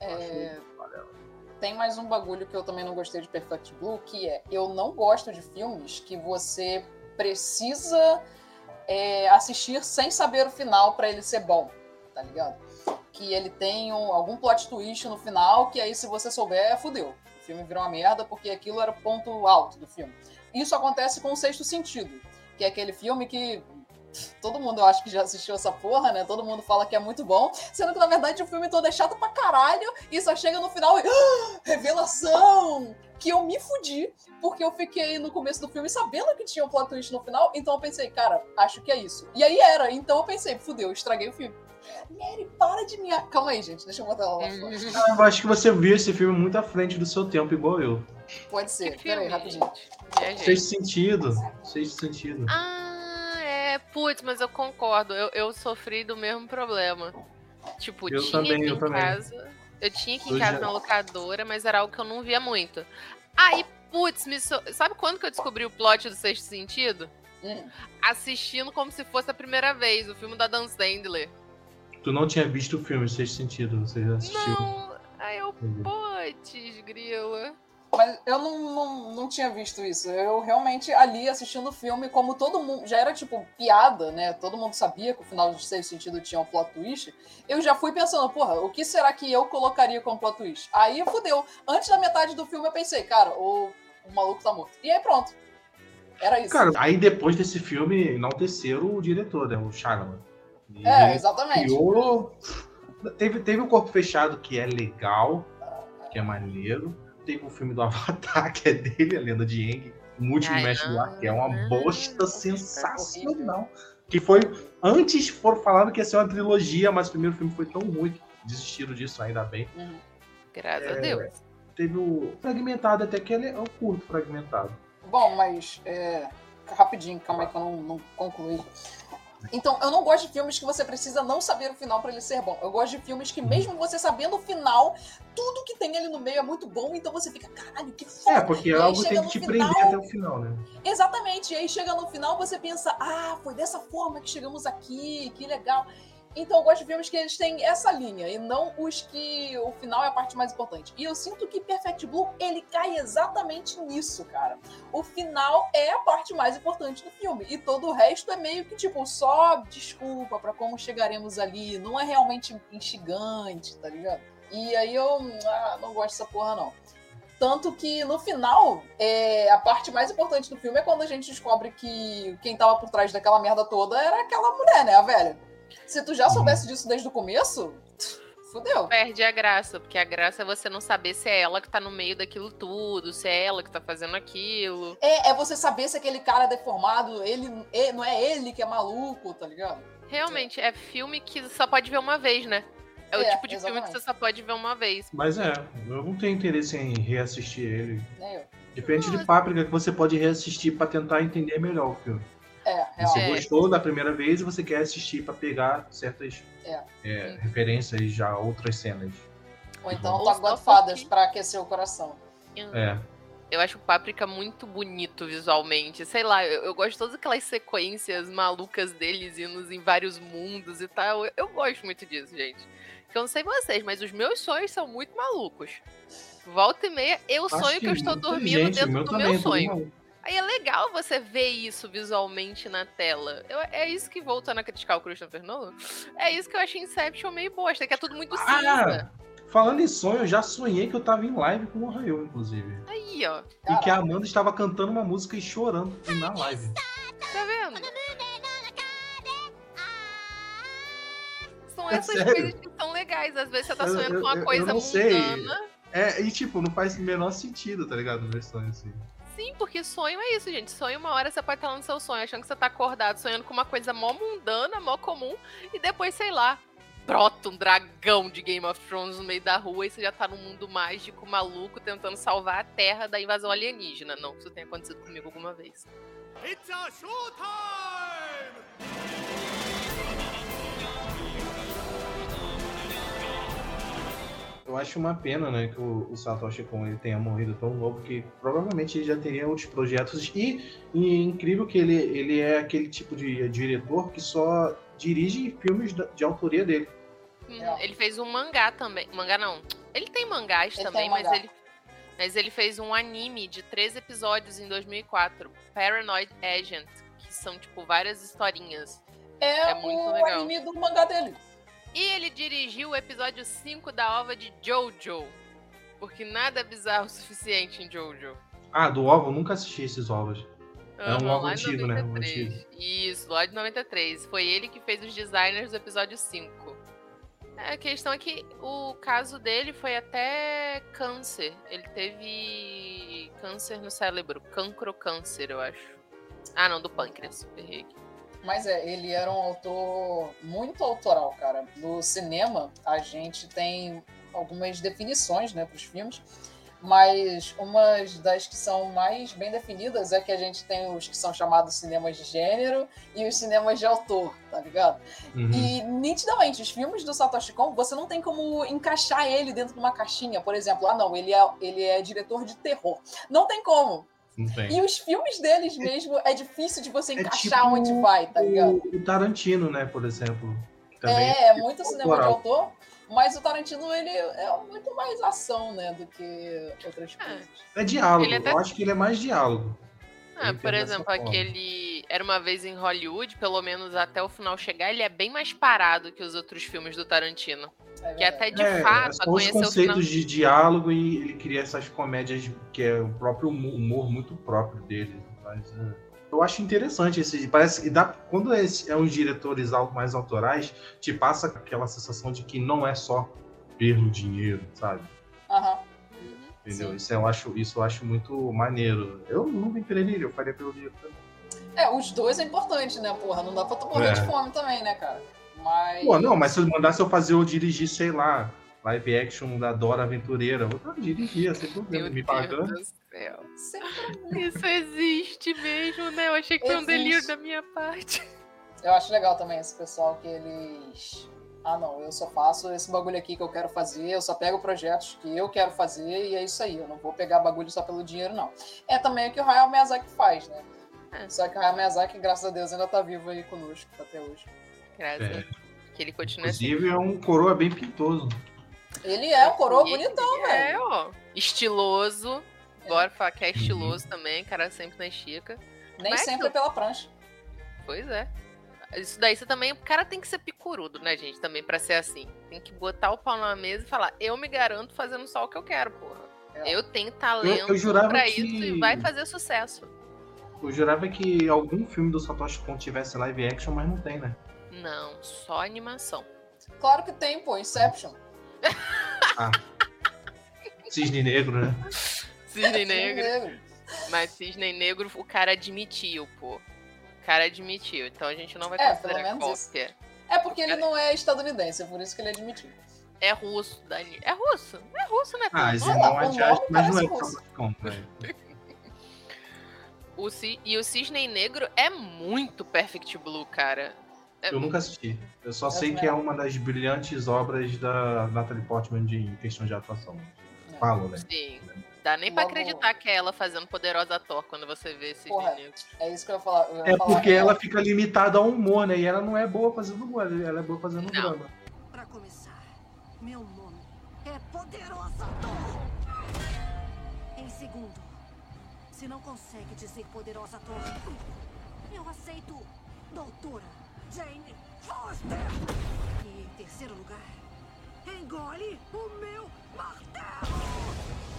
É. Tem mais um bagulho que eu também não gostei de Perfect Blue, que é eu não gosto de filmes que você precisa é, assistir sem saber o final pra ele ser bom, tá ligado? Que ele tem um- algum plot twist no final, que aí se você souber, fudeu. Filme virou uma merda porque aquilo era o ponto alto do filme. Isso acontece com o Sexto Sentido, que é aquele filme que todo mundo eu acho que já assistiu essa porra, né? Todo mundo fala que é muito bom, sendo que na verdade o filme todo é chato pra caralho e só chega no final e "Ah, revelação! Que eu me fudi, porque eu fiquei no começo do filme sabendo que tinha um plot twist no final, então eu pensei, cara, acho que é isso. E aí era, então eu pensei, fudeu, estraguei o filme. Mary, para de me. Calma aí, gente, deixa eu botar ela lá fora. Eu acho que você viu esse filme muito à frente do seu tempo, igual eu. Pode ser, peraí, rapidinho. Fez gente. sentido. Fez sentido. Ah, é. Putz, mas eu concordo. Eu, eu sofri do mesmo problema. Tipo, Eu tinha também, aqui eu em também. casa. Eu tinha aqui em casa na locadora, mas era algo que eu não via muito. Aí, putz, me so... sabe quando que eu descobri o plot do Sexto Sentido? Hum. Assistindo como se fosse a primeira vez, o filme da Dan Sandler. Tu não tinha visto o filme, fez sentido. Você já assistiu. Não, aí eu, putz, grila. Mas eu não, não, não tinha visto isso. Eu realmente ali assistindo o filme, como todo mundo. Já era tipo piada, né? Todo mundo sabia que o final de Sexto Sentido tinha um plot twist. Eu já fui pensando, porra, o que será que eu colocaria como plot twist? Aí fudeu. Antes da metade do filme eu pensei, cara, o, o maluco tá morto. E aí pronto. Era isso. Cara, aí depois desse filme, enalteceram o diretor, né? O Shyamalan. E é, exatamente. criou... Teve, teve o Corpo Fechado, que é legal, que é maneiro. Teve o filme do Avatar, que é dele, a Lenda de Aang. O último mestre do ar, que é uma bosta não, sensacional. Que foi. Antes foram falando que ia ser uma trilogia, mas o primeiro filme foi tão ruim que desistiram disso, ainda bem. Uhum. Graças a É, Deus. Teve o Fragmentado, até que ele é um curto fragmentado. Bom, mas é, rapidinho, calma aí que eu não, não concluí. Então, eu não gosto de filmes que você precisa não saber o final pra ele ser bom. Eu gosto de filmes que, mesmo você sabendo o final, tudo que tem ali no meio é muito bom, então você fica, caralho, que foda. É, porque E algo tem que te final- prender até o final, né? Exatamente. E aí chega no final, você pensa, ah, foi dessa forma que chegamos aqui, que legal. Então eu gosto de filmes que eles têm essa linha e não os que o final é a parte mais importante. E eu sinto que Perfect Blue, ele cai exatamente nisso, cara. O final é a parte mais importante do filme e todo o resto é meio que tipo só desculpa pra como chegaremos ali, não é realmente instigante, tá ligado? E aí eu ah, não gosto dessa porra não. Tanto que no final, é, a parte mais importante do filme é quando a gente descobre que quem tava por trás daquela merda toda era aquela mulher, né? A velha. Se tu já soubesse disso desde o começo, fudeu. Perde a graça, porque a graça é você não saber se é ela que tá no meio daquilo tudo, se é ela que tá fazendo aquilo. É, é você saber se aquele cara é deformado, ele, é- não é ele que é maluco, tá ligado? Realmente, é filme que só pode ver uma vez, né? É o É, tipo de filme que exatamente. você só pode ver uma vez. Mas é, eu não tenho interesse em reassistir ele. Nem eu. Diferente Não, de Páprica, que você pode reassistir pra tentar entender melhor o filme. É, Você. É. gostou da primeira vez e você quer assistir pra pegar certas É. é, referências já a outras cenas. Ou então Ou tá Godfathers pra aquecer o coração. É. Eu acho o Páprica muito bonito visualmente. Sei lá, eu, eu gosto de todas aquelas sequências malucas deles indo em vários mundos e tal. Eu, eu gosto muito disso, gente. Que eu não sei vocês, mas os meus sonhos são muito malucos. Volta e meia, eu Acho sonho que, eu estou dormindo gente, dentro meu do também, meu todo sonho. Aí é legal você ver isso visualmente na tela. Eu- é isso que, voltando a criticar o Christopher Nolan, é isso que eu achei Inception meio bosta, que é tudo muito cinza. Ah, falando em sonho, eu já sonhei que eu tava em live com o Raio, inclusive. Aí, ó, E que a Amanda estava cantando uma música e chorando na live. tá vendo? São É essas sério? coisas que são legais. Às vezes você tá Eu- sonhando eu- com uma eu- eu coisa não sei. mundana. É, e tipo, não faz o menor sentido, tá ligado? Ver sonho assim. Sim, porque sonho é isso, gente. Sonho, uma hora você pode estar lá no seu sonho, achando que você tá acordado, sonhando com uma coisa mó mundana, mó comum, e depois, sei lá, brota um dragão de Game of Thrones no meio da rua e você já tá num mundo mágico, maluco, tentando salvar a Terra da invasão alienígena. Não que isso tenha acontecido comigo alguma vez. It's a showtime! Eu acho uma pena, né, que o, o Satoshi Kon ele tenha morrido tão novo que provavelmente ele já teria outros projetos e, e é incrível que ele, ele é aquele tipo de diretor que só dirige filmes da- de autoria dele. É. Ele fez um mangá também. Mangá não. Ele tem mangás Ele também, tem mas mangá. ele. Mas ele fez um anime de três episódios em 2004, Paranoid Agent, que são, tipo, várias historinhas. É, É muito o legal. anime do mangá dele. E ele dirigiu o episódio 5 da ova de Jojo. Porque nada é bizarro o suficiente em Jojo. Ah, do ovo, eu nunca assisti esses ovos. É um ovo antigo, né? Um 93. Isso, lá de 93. Foi ele que fez os designers do episódio 5. É, A questão é que o caso dele foi até câncer. Ele teve câncer no cérebro. Cancrocâncer, eu acho. Ah, não, do pâncreas. Errei aqui. Mas é, ele era um autor muito autoral, cara. No cinema, a gente tem algumas definições, né, para os filmes. Mas uma das que são mais bem definidas é que a gente tem os que são chamados cinemas de gênero e os cinemas de autor, tá ligado? Uhum. E nitidamente, os filmes do Satoshi Kon, você não tem como encaixar ele dentro de uma caixinha, por exemplo. Ah, não, ele é, ele é diretor de terror. Não tem como. E os filmes deles mesmo é difícil de você É encaixar tipo onde vai, tá ligado? O, Tarantino, né, por exemplo. Também É, é muito cinema de autor, mas o Tarantino ele é muito mais ação, né, do que outras É. coisas. É diálogo. Ele até- Eu acho que ele é mais diálogo. Ah, por exemplo, aquele Era uma vez em Hollywood, pelo menos até o final chegar, ele é bem mais parado que os outros filmes do Tarantino. É Que até de é, fato, são os conhecer o final. conceitos de diálogo e ele cria essas comédias que é o próprio humo- humor muito próprio dele. Mas, é, eu acho interessante esse. Parece e dá quando é, esse- é uns diretores mais autorais, te passa aquela sensação de que não é só pelo dinheiro, sabe? Entendeu? Sim. Isso eu acho, isso eu acho muito maneiro. Eu nunca empreenderia, eu faria pelo dinheiro também. É, os dois é importante, né, porra? Não dá pra tu morrer É. de fome também, né, cara? Mas. Pô, não, mas se eu mandasse eu fazer eu dirigir, sei lá, live action da Dora Aventureira, eu dirigia, sem problema, Meu me Deus pagando. do céu. Sempre- Isso existe mesmo, né? Eu achei que foi um Existe. delírio da minha parte. Eu acho legal também esse pessoal que eles. Ah, não, eu só faço esse bagulho aqui que eu quero fazer, eu só pego projetos que eu quero fazer e é isso aí. Eu não vou pegar bagulho só pelo dinheiro, não. É também o que o Hayao Miyazaki faz, né? É. Só que o Hayao Miyazaki, graças a Deus, ainda tá vivo aí conosco até hoje. Graças É. a Deus. Que ele continue assim. Inclusive é um coroa bem pintoso. Ele é um coroa E- bonitão, É, velho. ó. Estiloso. Bora falar que é Uhum. estiloso também, cara sempre na estica. Nem Mas sempre eu- pela prancha. Pois é. Isso daí você também. O cara tem que ser picurudo, né, gente? Também pra ser assim. Tem que botar o pau na mesa e falar: eu me garanto fazendo só o que eu quero, porra. É. Eu tenho talento Eu- eu jurava pra que- isso e vai fazer sucesso. Eu jurava que algum filme do Satoshi Kon tivesse live action, mas não tem, né? Não, só animação. Claro que tem, pô, Inception. Cisne Negro, né? Cisne Negro. Mas Cisne Negro, o cara admitiu, pô. O cara admitiu. Então a gente não vai É, considerar pelo menos isso. cópia. É porque ele não é estadunidense, é por isso que ele admitiu. É russo, Dani. É russo. É russo, né? Ah, pô? esse Sei irmão lá, o asiático, nome mas não é né? O Ci- E o Cisne Negro é muito Perfect Blue, cara. É Eu nunca assisti. Eu só Eu sei também que é não. uma das brilhantes obras da Natalie Portman de, em questão de atuação. Falam, né? Sim. Dá nem pra acreditar que é ela fazendo Poderosa Thor quando você vê esse Porra. É isso que eu ia falar. Eu ia É falar, porque ela fica limitada ao humor, né? E ela não é boa fazendo humor, ela é boa fazendo Não. drama. Pra começar, meu nome é Poderosa Thor. Em segundo, se não consegue dizer Poderosa Thor, eu aceito Doutora Jane Foster. E em terceiro lugar, engole o meu martelo.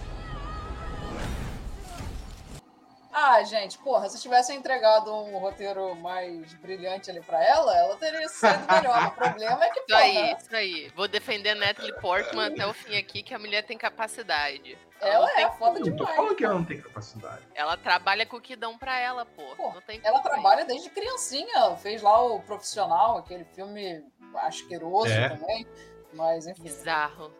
Ah, gente, porra, se tivessem entregado um roteiro mais brilhante ali pra ela, ela teria sido melhor. o problema é que, Isso porra, aí, isso aí. Vou defender a Natalie Portman até o fim aqui, que a mulher tem capacidade. ela tem é foda Eu tô demais. falando que ela não tem capacidade. Ela trabalha com o que dão pra ela, pô. Pô, tem Ela trabalha desde criancinha, fez lá o Profissional, aquele filme asqueroso É. também. Mas, enfim. Bizarro.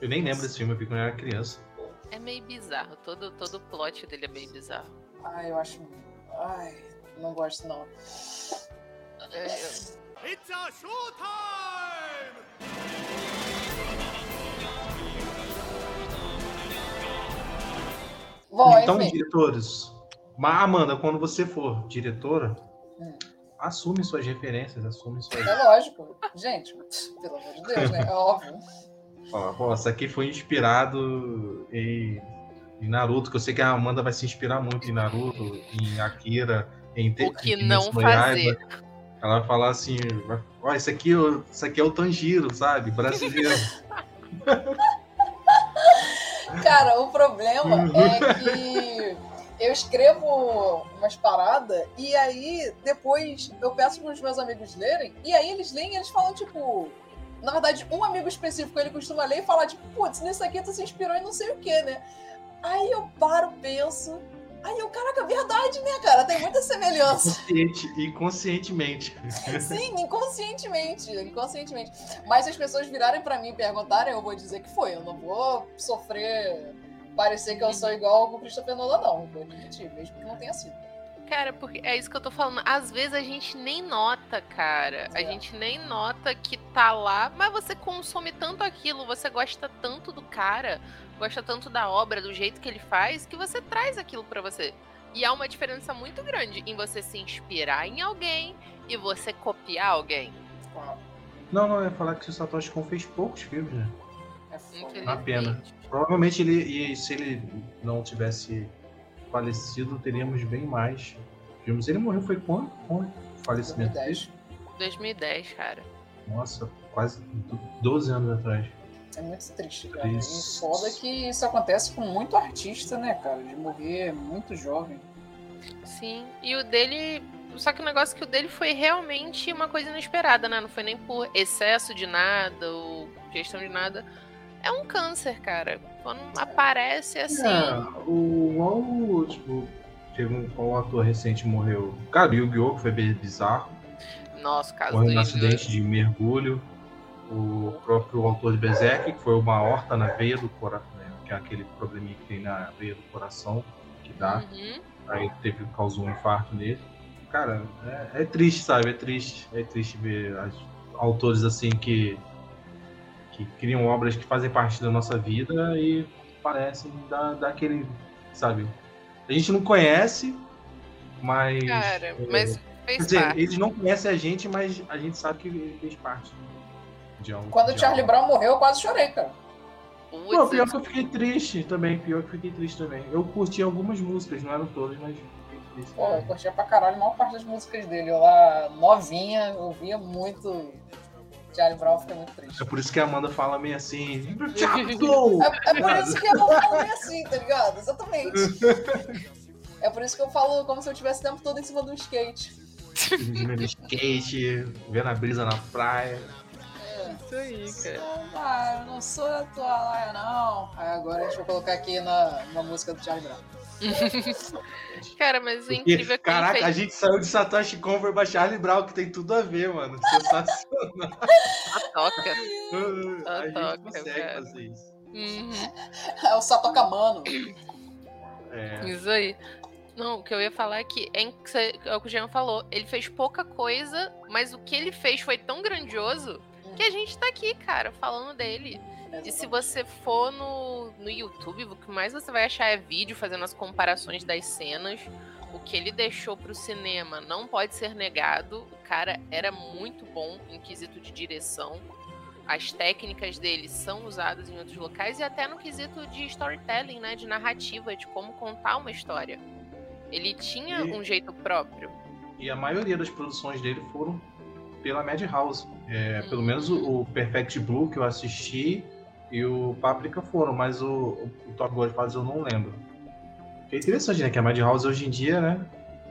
Eu nem lembro desse filme, eu vi quando eu era criança. É meio bizarro. Todo, todo o plot dele é meio bizarro. Ai, eu acho. Ai, não gosto não. É, eu- It's a showtime! Bom, então, enfim. diretores. Mas, Amanda, quando você for diretora, Hum. assume suas referências, assume suas. É lógico. Gente, pelo amor de Deus, né? É óbvio. Ó, isso aqui foi inspirado em, em Naruto, que eu sei que a Amanda vai se inspirar muito em Naruto, em Akira, em O que em não Yaiba. fazer. Ela vai falar assim, ó, isso aqui, isso aqui é o Tanjiro, sabe? Brasileiro. Cara, o problema é que eu escrevo umas paradas e aí depois eu peço para os meus amigos lerem e aí eles leem e eles falam, tipo. Na verdade, um amigo específico ele costuma ler e falar, tipo, putz, nisso aqui tu se inspirou em não sei o que, né? Aí eu paro, penso. Aí eu, caraca, verdade, né, cara? Tem muita semelhança. Consciente e conscientemente. Sim, inconscientemente, inconscientemente. Mas se as pessoas virarem pra mim e perguntarem, eu vou dizer que foi. Eu não vou sofrer, parecer que eu sou igual com o Christopher Nolan, não. Vou admitir, mesmo que não tenha sido. Cara, porque é isso que eu tô falando. Às vezes a gente nem nota, cara. A É. gente nem nota que tá lá, mas você consome tanto aquilo, você gosta tanto do cara, gosta tanto da obra, do jeito que ele faz, que você traz aquilo pra você. E há uma diferença muito grande em você se inspirar em alguém e você copiar alguém. Não, não, eu ia falar que o Satoshi Kon fez poucos filmes, né? É. Uma pena. Provavelmente ele, e se ele não tivesse falecido, teríamos bem mais filmes. Ele morreu foi quando? Quando? o Falecimento dele? 2010. 2010, cara. Nossa, quase 12 anos atrás. É muito triste, cara. E Isso. foda que isso acontece com muito artista, né, cara? De morrer muito jovem. Sim. E o dele. Só que o negócio é que o dele foi realmente uma coisa inesperada, né? Não foi nem por excesso de nada ou questão de nada. É um câncer, cara. Quando aparece assim. É, o, o, tipo, teve um qual ator recente morreu. Cara, o Yu-Gi-Oh! que foi bem bizarro. Nossa, caso Morreu num Yu-Gi-Oh! acidente de mergulho. O próprio autor de Berserk, que foi uma horta na veia do coração, né, que é aquele probleminha que tem na veia do coração, que dá. Uhum. Aí teve, causou um infarto nele. Cara, é, é triste, sabe? É triste. É triste ver as- autores assim que, que criam obras que fazem parte da nossa vida e parecem dar, dar aquele, sabe? A gente não conhece, mas. Cara, é, mas Quer fez dizer, parte. eles não conhecem a gente, mas a gente sabe que ele fez parte. De algo, Quando o Charlie algo. Brown morreu, eu quase chorei, cara. Pô, pior que eu fiquei triste também. Pior que eu fiquei triste também. Eu curti algumas músicas, não eram todas, mas fiquei triste. Pô, eu curtia pra caralho a maior parte das músicas dele. Eu lá, novinha, eu ouvia muito Charlie Brown, fiquei muito triste. É por isso que a Amanda fala meio assim. É, é por isso que eu não falo bem assim, tá ligado? Exatamente. É por isso que eu falo como se eu tivesse o tempo todo em cima do skate. Menino skate, vendo a brisa na praia. É. Isso aí, cara. Ah, eu não sou da tua laia, não. Aí agora a gente vai colocar aqui na, na música do Charlie Brown. Cara, mas o Porque, incrível é que caraca, fez... a gente saiu de Satoshi foi pra Charlie Brown, que tem tudo a ver, mano. Sensacional. a toca. a gente toca, consegue cara. fazer isso. Uhum. É o Satoka Mano. É. Isso aí. Não, o que eu ia falar é que é, é o que o Jean falou. Ele fez pouca coisa, mas o que ele fez foi tão grandioso que a gente tá aqui, cara, falando dele. E se você for no, no YouTube, o que mais você vai achar é vídeo fazendo as comparações das cenas. O que ele deixou pro cinema não pode ser negado. O cara era muito bom em quesito de direção. As técnicas dele são usadas em outros locais e até no quesito de storytelling, né? De narrativa, de como contar uma história. Ele tinha E- um jeito próprio. E a maioria das produções dele foram pela Madhouse. É, Pelo Uhum. menos o, o Perfect Blue que eu assisti e o Paprika foram, mas o, o Top Godfathers eu não lembro. Que é interessante, né? Que a Madhouse hoje em dia, né?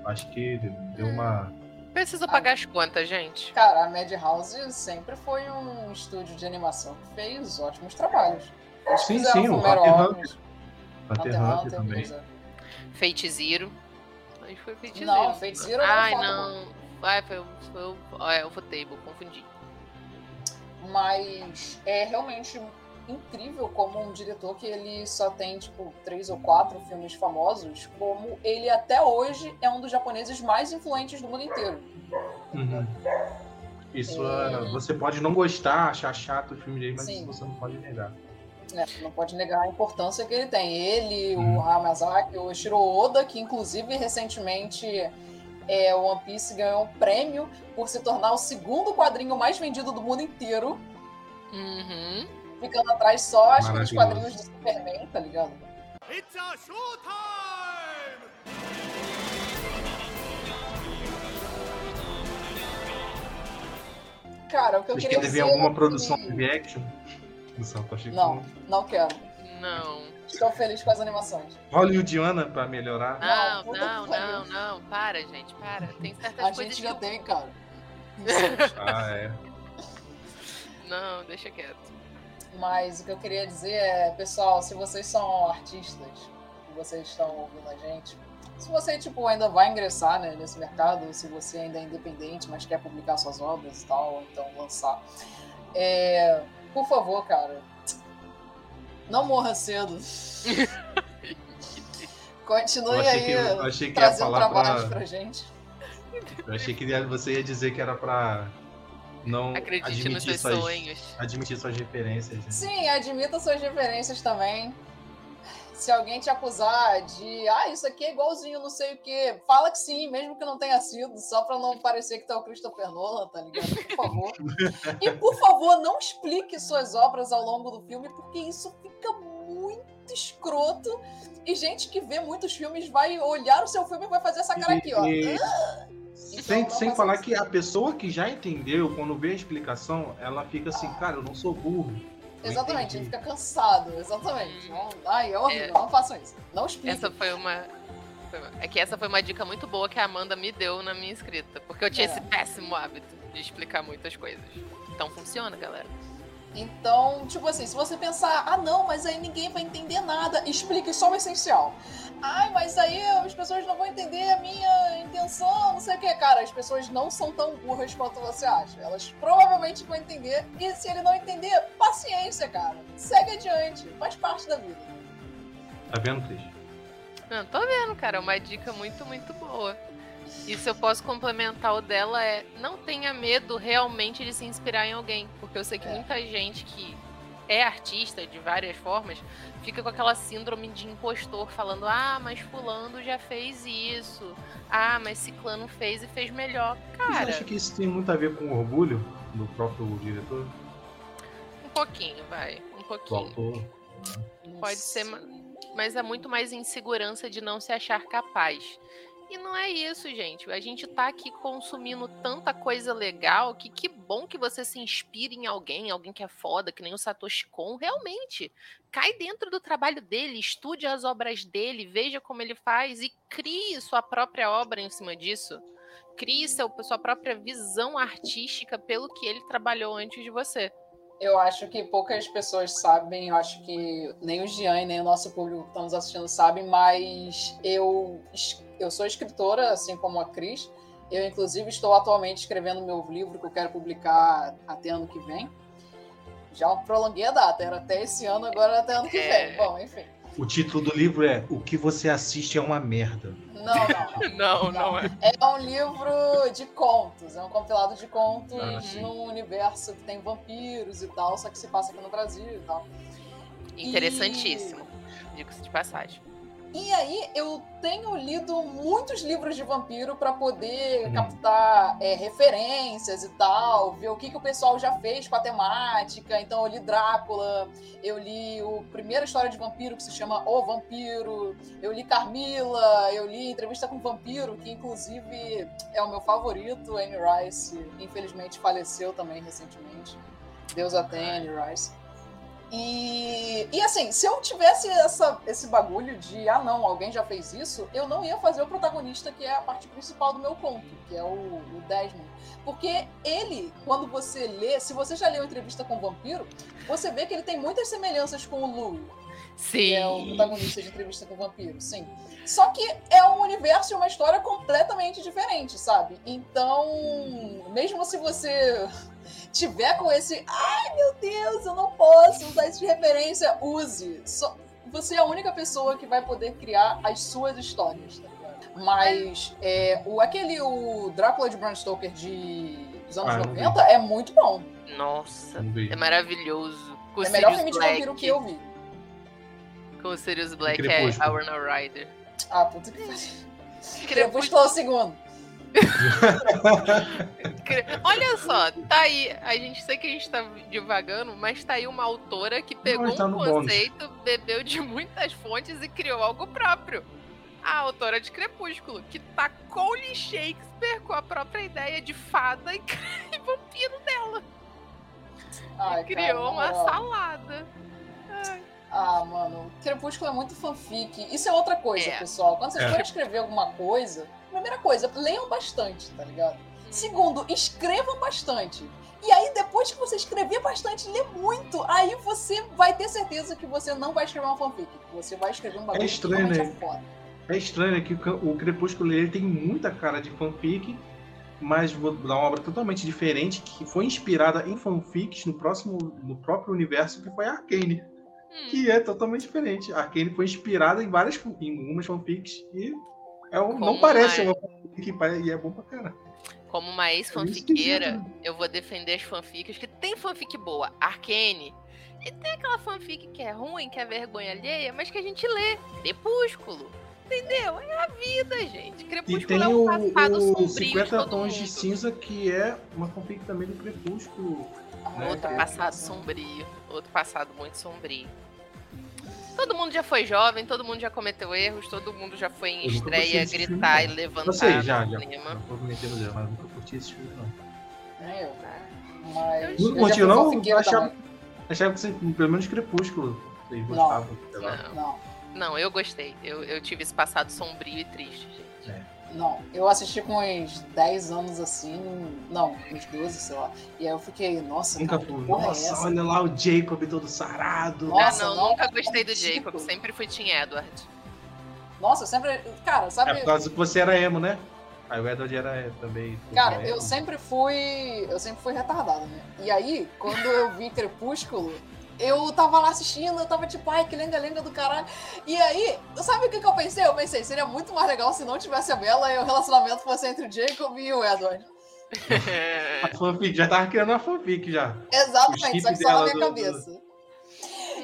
Acho que deu uma. Precisa pagar as contas, gente. Cara, a Madhouse sempre foi um estúdio de animação que fez ótimos trabalhos. Eles Sim, sim, o Hunter Hunter Hunter Hunter Hunter, também. é. Fate Zero. Acho que foi Fate Zero. Não, Fate Zero Ai, não. Ai, foi, o- foi o. ó, É, o Table, confundi. Mas é realmente incrível como um diretor que ele só tem, tipo, três ou quatro filmes famosos, como ele até hoje é um dos japoneses mais influentes do mundo inteiro. Uhum. Isso É. é, você pode não gostar, achar chato o filme dele, mas Sim. isso você não pode negar. né? Não pode negar a importância que ele tem. Ele, Uhum. o Hamazaki, o Shiro Oda, que inclusive recentemente é, o One Piece ganhou um prêmio por se tornar o segundo quadrinho mais vendido do mundo inteiro, Uhum. Ficando atrás só, acho que dos quadrinhos do Superman, tá ligado? It's a showtime! Cara, o que eu Vocês queria dizer ver alguma é que- produção live action Não, não quero. Não. Estou feliz com as animações. Hollywoodiana pra melhorar. Não, não, que não, não. Para, gente, para. Tem certas A coisas gente que já eu- tem, cara. Ah, é. Não, deixa quieto. Mas o que eu queria dizer é, pessoal, se vocês são artistas e vocês estão ouvindo a gente, se você tipo ainda vai ingressar né, nesse mercado, se você ainda é independente, mas quer publicar suas obras e tal, ou então lançar, é, por favor, cara, não morra cedo. Continue Eu achei aí que- eu achei que ia trazendo falar pra- pra gente. Eu achei que ia- você ia dizer que era pra não Acredite nos admitir seus suas, sonhos. admitir suas referências. né? Sim, admita suas referências também. Se alguém te acusar de, ah, isso aqui é igualzinho, não sei o quê, fala que sim, mesmo que não tenha sido, só pra não parecer que tá o Christopher Nolan, tá ligado? Por favor. e por favor, não explique suas obras ao longo do filme, porque isso fica muito escroto. E gente que vê muitos filmes vai olhar o seu filme e vai fazer essa cara aqui, ó. Sem Então, sem faça falar isso. que a pessoa que já entendeu, quando vê a explicação, ela fica assim, cara, eu não sou burro. Exatamente, ele fica cansado, exatamente. Não, ai, é horrível, É. não façam isso. Não explique. Essa foi uma. foi uma- É que essa foi uma dica muito boa que a Amanda me deu na minha escrita. Porque eu tinha É. esse péssimo hábito de explicar muitas coisas. Então funciona, galera. Então, tipo assim, se você pensar, ah não, mas aí ninguém vai entender nada, explique só o essencial. Ai, mas aí as pessoas não vão entender a minha intenção, não sei o que. Cara, as pessoas não são tão burras quanto você acha. Elas provavelmente vão entender. E se ele não entender, paciência, cara. Segue adiante. Faz parte da vida. Tá vendo, Cris? Não, tô vendo, cara. É uma dica muito, muito boa. E se eu posso complementar o dela é não tenha medo realmente de se inspirar em alguém. Porque eu sei que É. muita gente que é artista de várias formas fica com aquela síndrome de impostor, falando: ah, mas Fulano já fez isso. Ah, mas Ciclano fez e fez melhor. Você Cara, acha que isso tem muito a ver com o orgulho do próprio diretor, um pouquinho, vai. Um pouquinho. autor? Pode ser, ma- mas é muito mais insegurança de não se achar capaz. E não é isso, gente. A gente tá aqui consumindo tanta coisa legal que que bom que você se inspire em alguém, alguém que é foda, que nem o Satoshi Kon. Realmente, cai dentro do trabalho dele, estude as obras dele, veja como ele faz e crie sua própria obra em cima disso. Crie seu, sua própria visão artística pelo que ele trabalhou antes de você. Eu acho que poucas pessoas sabem, eu acho que nem o Jean e nem o nosso público que está nos assistindo sabem, mas eu, eu sou escritora, assim como a Cris. Eu, inclusive, estou atualmente escrevendo meu livro que eu quero publicar até ano que vem. Já prolonguei a data, era até esse ano, agora até ano que É. vem. Bom, enfim. O título do livro é O que você assiste é uma merda. Não, não, não. Não, não é. É um livro de contos, é um compilado de contos Ah, num universo que tem vampiros e tal, só que se passa aqui no Brasil e tal. Interessantíssimo. Digo-se de passagem. E aí eu tenho lido muitos livros de vampiro para poder Uhum. captar é, referências e tal, ver o que, que o pessoal já fez com a temática. Então eu li Drácula, eu li o primeira história de vampiro que se chama O Vampiro, eu li Carmila, eu li Entrevista com o Vampiro, que inclusive é o meu favorito. Anne Rice, infelizmente, faleceu também recentemente. Deus a tenha, Anne Rice. E, e assim, se eu tivesse essa, esse bagulho de, ah não, alguém já fez isso, eu não ia fazer o protagonista, que é a parte principal do meu conto, que é o, o Desmond. Porque ele, quando você lê, se você já leu Entrevista com o Vampiro, você vê que ele tem muitas semelhanças com o Louis, que é o Sim. protagonista de Entrevista com o Vampiro, sim. Só que é um universo e uma história completamente diferente, sabe? Então, mesmo se você tiver com esse, ai meu Deus, eu não posso usar isso de referência, use. Só- você é a única pessoa que vai poder criar as suas histórias, tá ligado? Mas é, o, aquele o Drácula de Bram Stoker de, dos anos Ah, não vi. 90 é muito bom. Nossa, é maravilhoso. Com é o melhor filme de vampiro que eu vi. Com o Sirius Black é a Winona Ryder. Ah, puta que pariu. Crepúsculo é o segundo. Olha só, tá aí. A gente sei que a gente tá divagando, mas tá aí uma autora que pegou tá um bônus. conceito, bebeu de muitas fontes e criou algo próprio. A autora de Crepúsculo, que tacou-lhe Shakespeare com a própria ideia de fada e, e vampiro dela. Ai, e criou uma salada. Ah, mano, Crepúsculo é muito fanfic. Isso é outra coisa, É. pessoal. Quando vocês É. forem escrever alguma coisa, primeira coisa, leiam bastante, tá ligado? Segundo, escrevam bastante. E aí, depois que você escrever bastante, lê muito, aí você vai ter certeza que você não vai escrever uma fanfic. que Você vai escrever um bagulho estranho, que realmente né? é. É estranho que o Crepúsculo ele tem muita cara de fanfic, mas vou dar uma obra totalmente diferente que foi inspirada em fanfics no próximo, no próprio universo que foi a Arcane, Hum. que é totalmente diferente. A Arcane foi inspirada em várias em algumas fanfics e é um- não parece uma- fanfic e é bom pra caralho. Como uma É ex-fanfiqueira, digo. eu vou defender as fanfics, que tem fanfic boa, Arcane, e tem aquela fanfic que é ruim, que é vergonha alheia, mas que a gente lê. Crepúsculo. Entendeu? É a vida, gente. Crepúsculo tem é um passado o sombrio 50 de Tons mundo. de Cinza, que é uma fanfic também do Crepúsculo. né? Outro cara. passado sombrio. Outro passado muito sombrio. Todo mundo já foi jovem, todo mundo já cometeu erros, todo mundo já foi em Eu estreia desse filme, gritar e levantar Eu sei, já, já. Não vou meter no dedo, mas nunca curti esse filme, não. Nem eu. Mas. Não eu curtiu, não? fanfiqueira Achava, achava que você, pelo menos Crepúsculo, vocês gostavam. Não, Não. não, eu gostei. Eu, eu tive esse passado sombrio e triste, gente. Não, eu assisti com uns 10 anos assim, não, uns 12, sei lá. E aí eu fiquei, nossa, Nunca cara, que fui. é Nossa, essa? olha lá o Jacob todo sarado. Nossa, ah, não, não, nunca gostei do é. Jacob. Sempre fui Team Edward. Nossa, eu sempre. Cara, sabe. É por causa que você era emo, né? Aí o Edward era emo também. Cara, eu emo. sempre fui. Eu sempre fui retardada, né? E aí, quando eu vi Crepúsculo, eu tava lá assistindo, eu tava tipo, ai, que lenga-lenga do caralho. E aí, sabe o que, que eu pensei? Eu pensei, seria muito mais legal se não tivesse a Bella e o relacionamento fosse entre o Jacob e o Edward. A fanfic, já tava criando uma fanfic já. Exatamente, só que só na minha do- cabeça.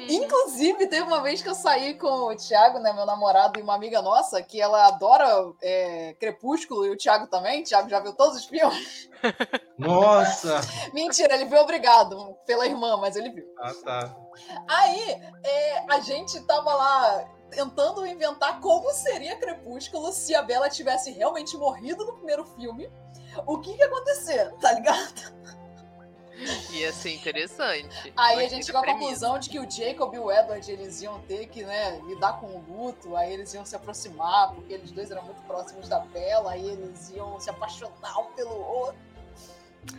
Inclusive, teve uma vez que eu saí com o Thiago, né, meu namorado, e uma amiga nossa, que ela adora é, Crepúsculo, e o Thiago também. O Thiago já viu todos os filmes. Nossa! Mentira, ele viu obrigado pela irmã, mas ele viu. Ah, tá. Aí, é, a gente tava lá tentando inventar como seria Crepúsculo se a Bella tivesse realmente morrido no primeiro filme. O que que ia acontecer, tá ligado? Ia ser interessante. Aí a gente chegou à conclusão de que o Jacob e o Edward eles iam ter que né, lidar com o luto, aí eles iam se aproximar, porque eles dois eram muito próximos da Bella, aí eles iam se apaixonar um pelo outro.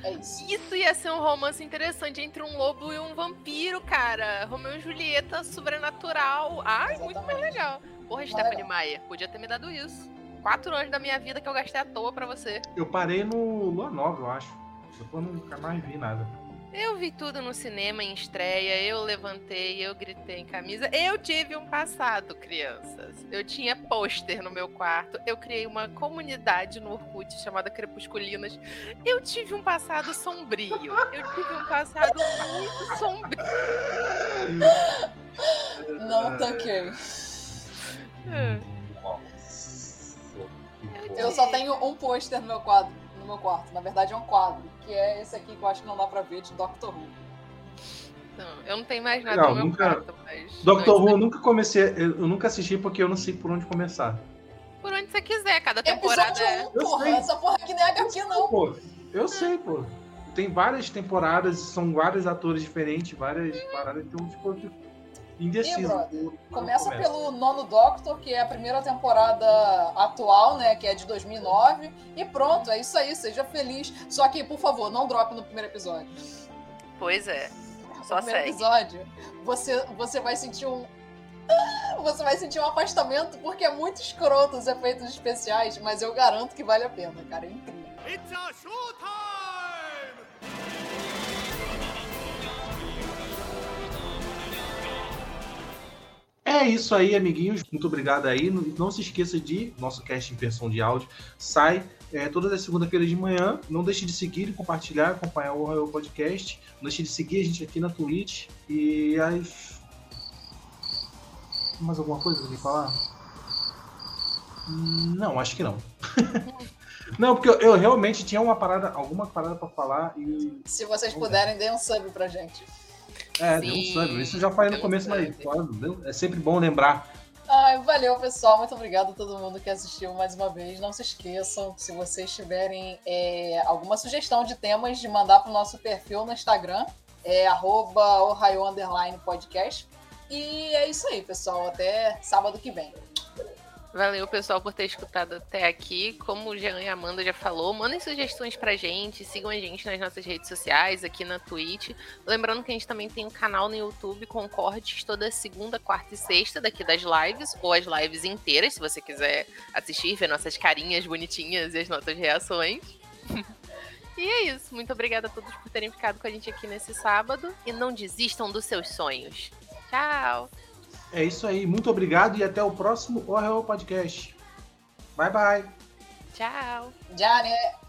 É isso. Isso ia ser um romance interessante entre um lobo e um vampiro, cara. Romeu e Julieta sobrenatural. Ai, muito mais Exatamente. legal. Porra, Stephanie. Maia, podia ter me dado isso. Quatro anos da minha vida que eu gastei à toa pra você. Eu parei no Lua Nova, eu acho. Depois nunca mais vi nada. Eu vi tudo no cinema em estreia, eu levantei, eu gritei em camisa. Eu tive um passado, crianças. Eu tinha pôster no meu quarto, eu criei uma comunidade no Orkut chamada Crepusculinas. Eu tive um passado sombrio. Eu tive um passado muito sombrio. Não tanquei. É. Eu só tenho um pôster no meu quadro, no meu quarto. Na verdade é um quadro, que é esse aqui que eu acho que não dá pra ver de Doctor Who. Não, eu não tenho mais nada Não, no meu nunca- quarto, mas. Doctor Who eu nunca comecei, eu nunca assisti porque eu não sei por onde começar. Por onde você quiser, cada temporada Episódio é. 1, Eu porra. sei. Essa porra aqui nem é HQ, não. Pô, eu sei, pô. tem várias temporadas, são vários atores diferentes, várias paradas, então tipo, eu fico indeciso. Começa começo. pelo Nono Doctor, que é a primeira temporada atual, né? Que é de 2009. E pronto, é isso aí, seja feliz. Só que, por favor, não drope no primeiro episódio. Pois é. No Só primeiro segue. episódio, você, você vai sentir um. Ah, Você vai sentir um afastamento porque é muito escroto os efeitos especiais, mas eu garanto que vale a pena, cara. É incrível. It's a showtime! É isso aí, amiguinhos. Muito obrigado aí. Não, não se esqueça de nosso cast em versão de áudio. Sai é, todas as segunda-feiras de manhã. Não deixe de seguir e compartilhar, acompanhar o Royal Podcast. Não deixe de seguir a gente aqui na Twitch. E as. Mais alguma coisa pra me falar? Não, acho que não. não, porque eu, eu realmente tinha uma parada, alguma parada pra falar e. Se vocês puderem, dê um sub pra gente. É, deu um sub. Isso eu já falei no começo, mas é sempre bom lembrar. Ai, valeu, pessoal. Muito obrigado a todo mundo que assistiu mais uma vez. Não se esqueçam, se vocês tiverem é, alguma sugestão de temas, de mandar para o nosso perfil no Instagram, é arroba Podcast. E é isso aí, pessoal. Até sábado que vem. Valeu, pessoal, por ter escutado até aqui. Como o Jean e a Amanda já falou, mandem sugestões pra gente, sigam a gente nas nossas redes sociais, aqui na Twitch. Lembrando que a gente também tem um canal no YouTube com cortes toda segunda, quarta e sexta daqui das lives, ou as lives inteiras, se você quiser assistir, ver nossas carinhas bonitinhas e as nossas reações. e é isso. Muito obrigada a todos por terem ficado com a gente aqui nesse sábado. E não desistam dos seus sonhos. Tchau! É isso aí. Muito obrigado e até o próximo Orel Podcast. Bye, bye. Tchau! Já, né?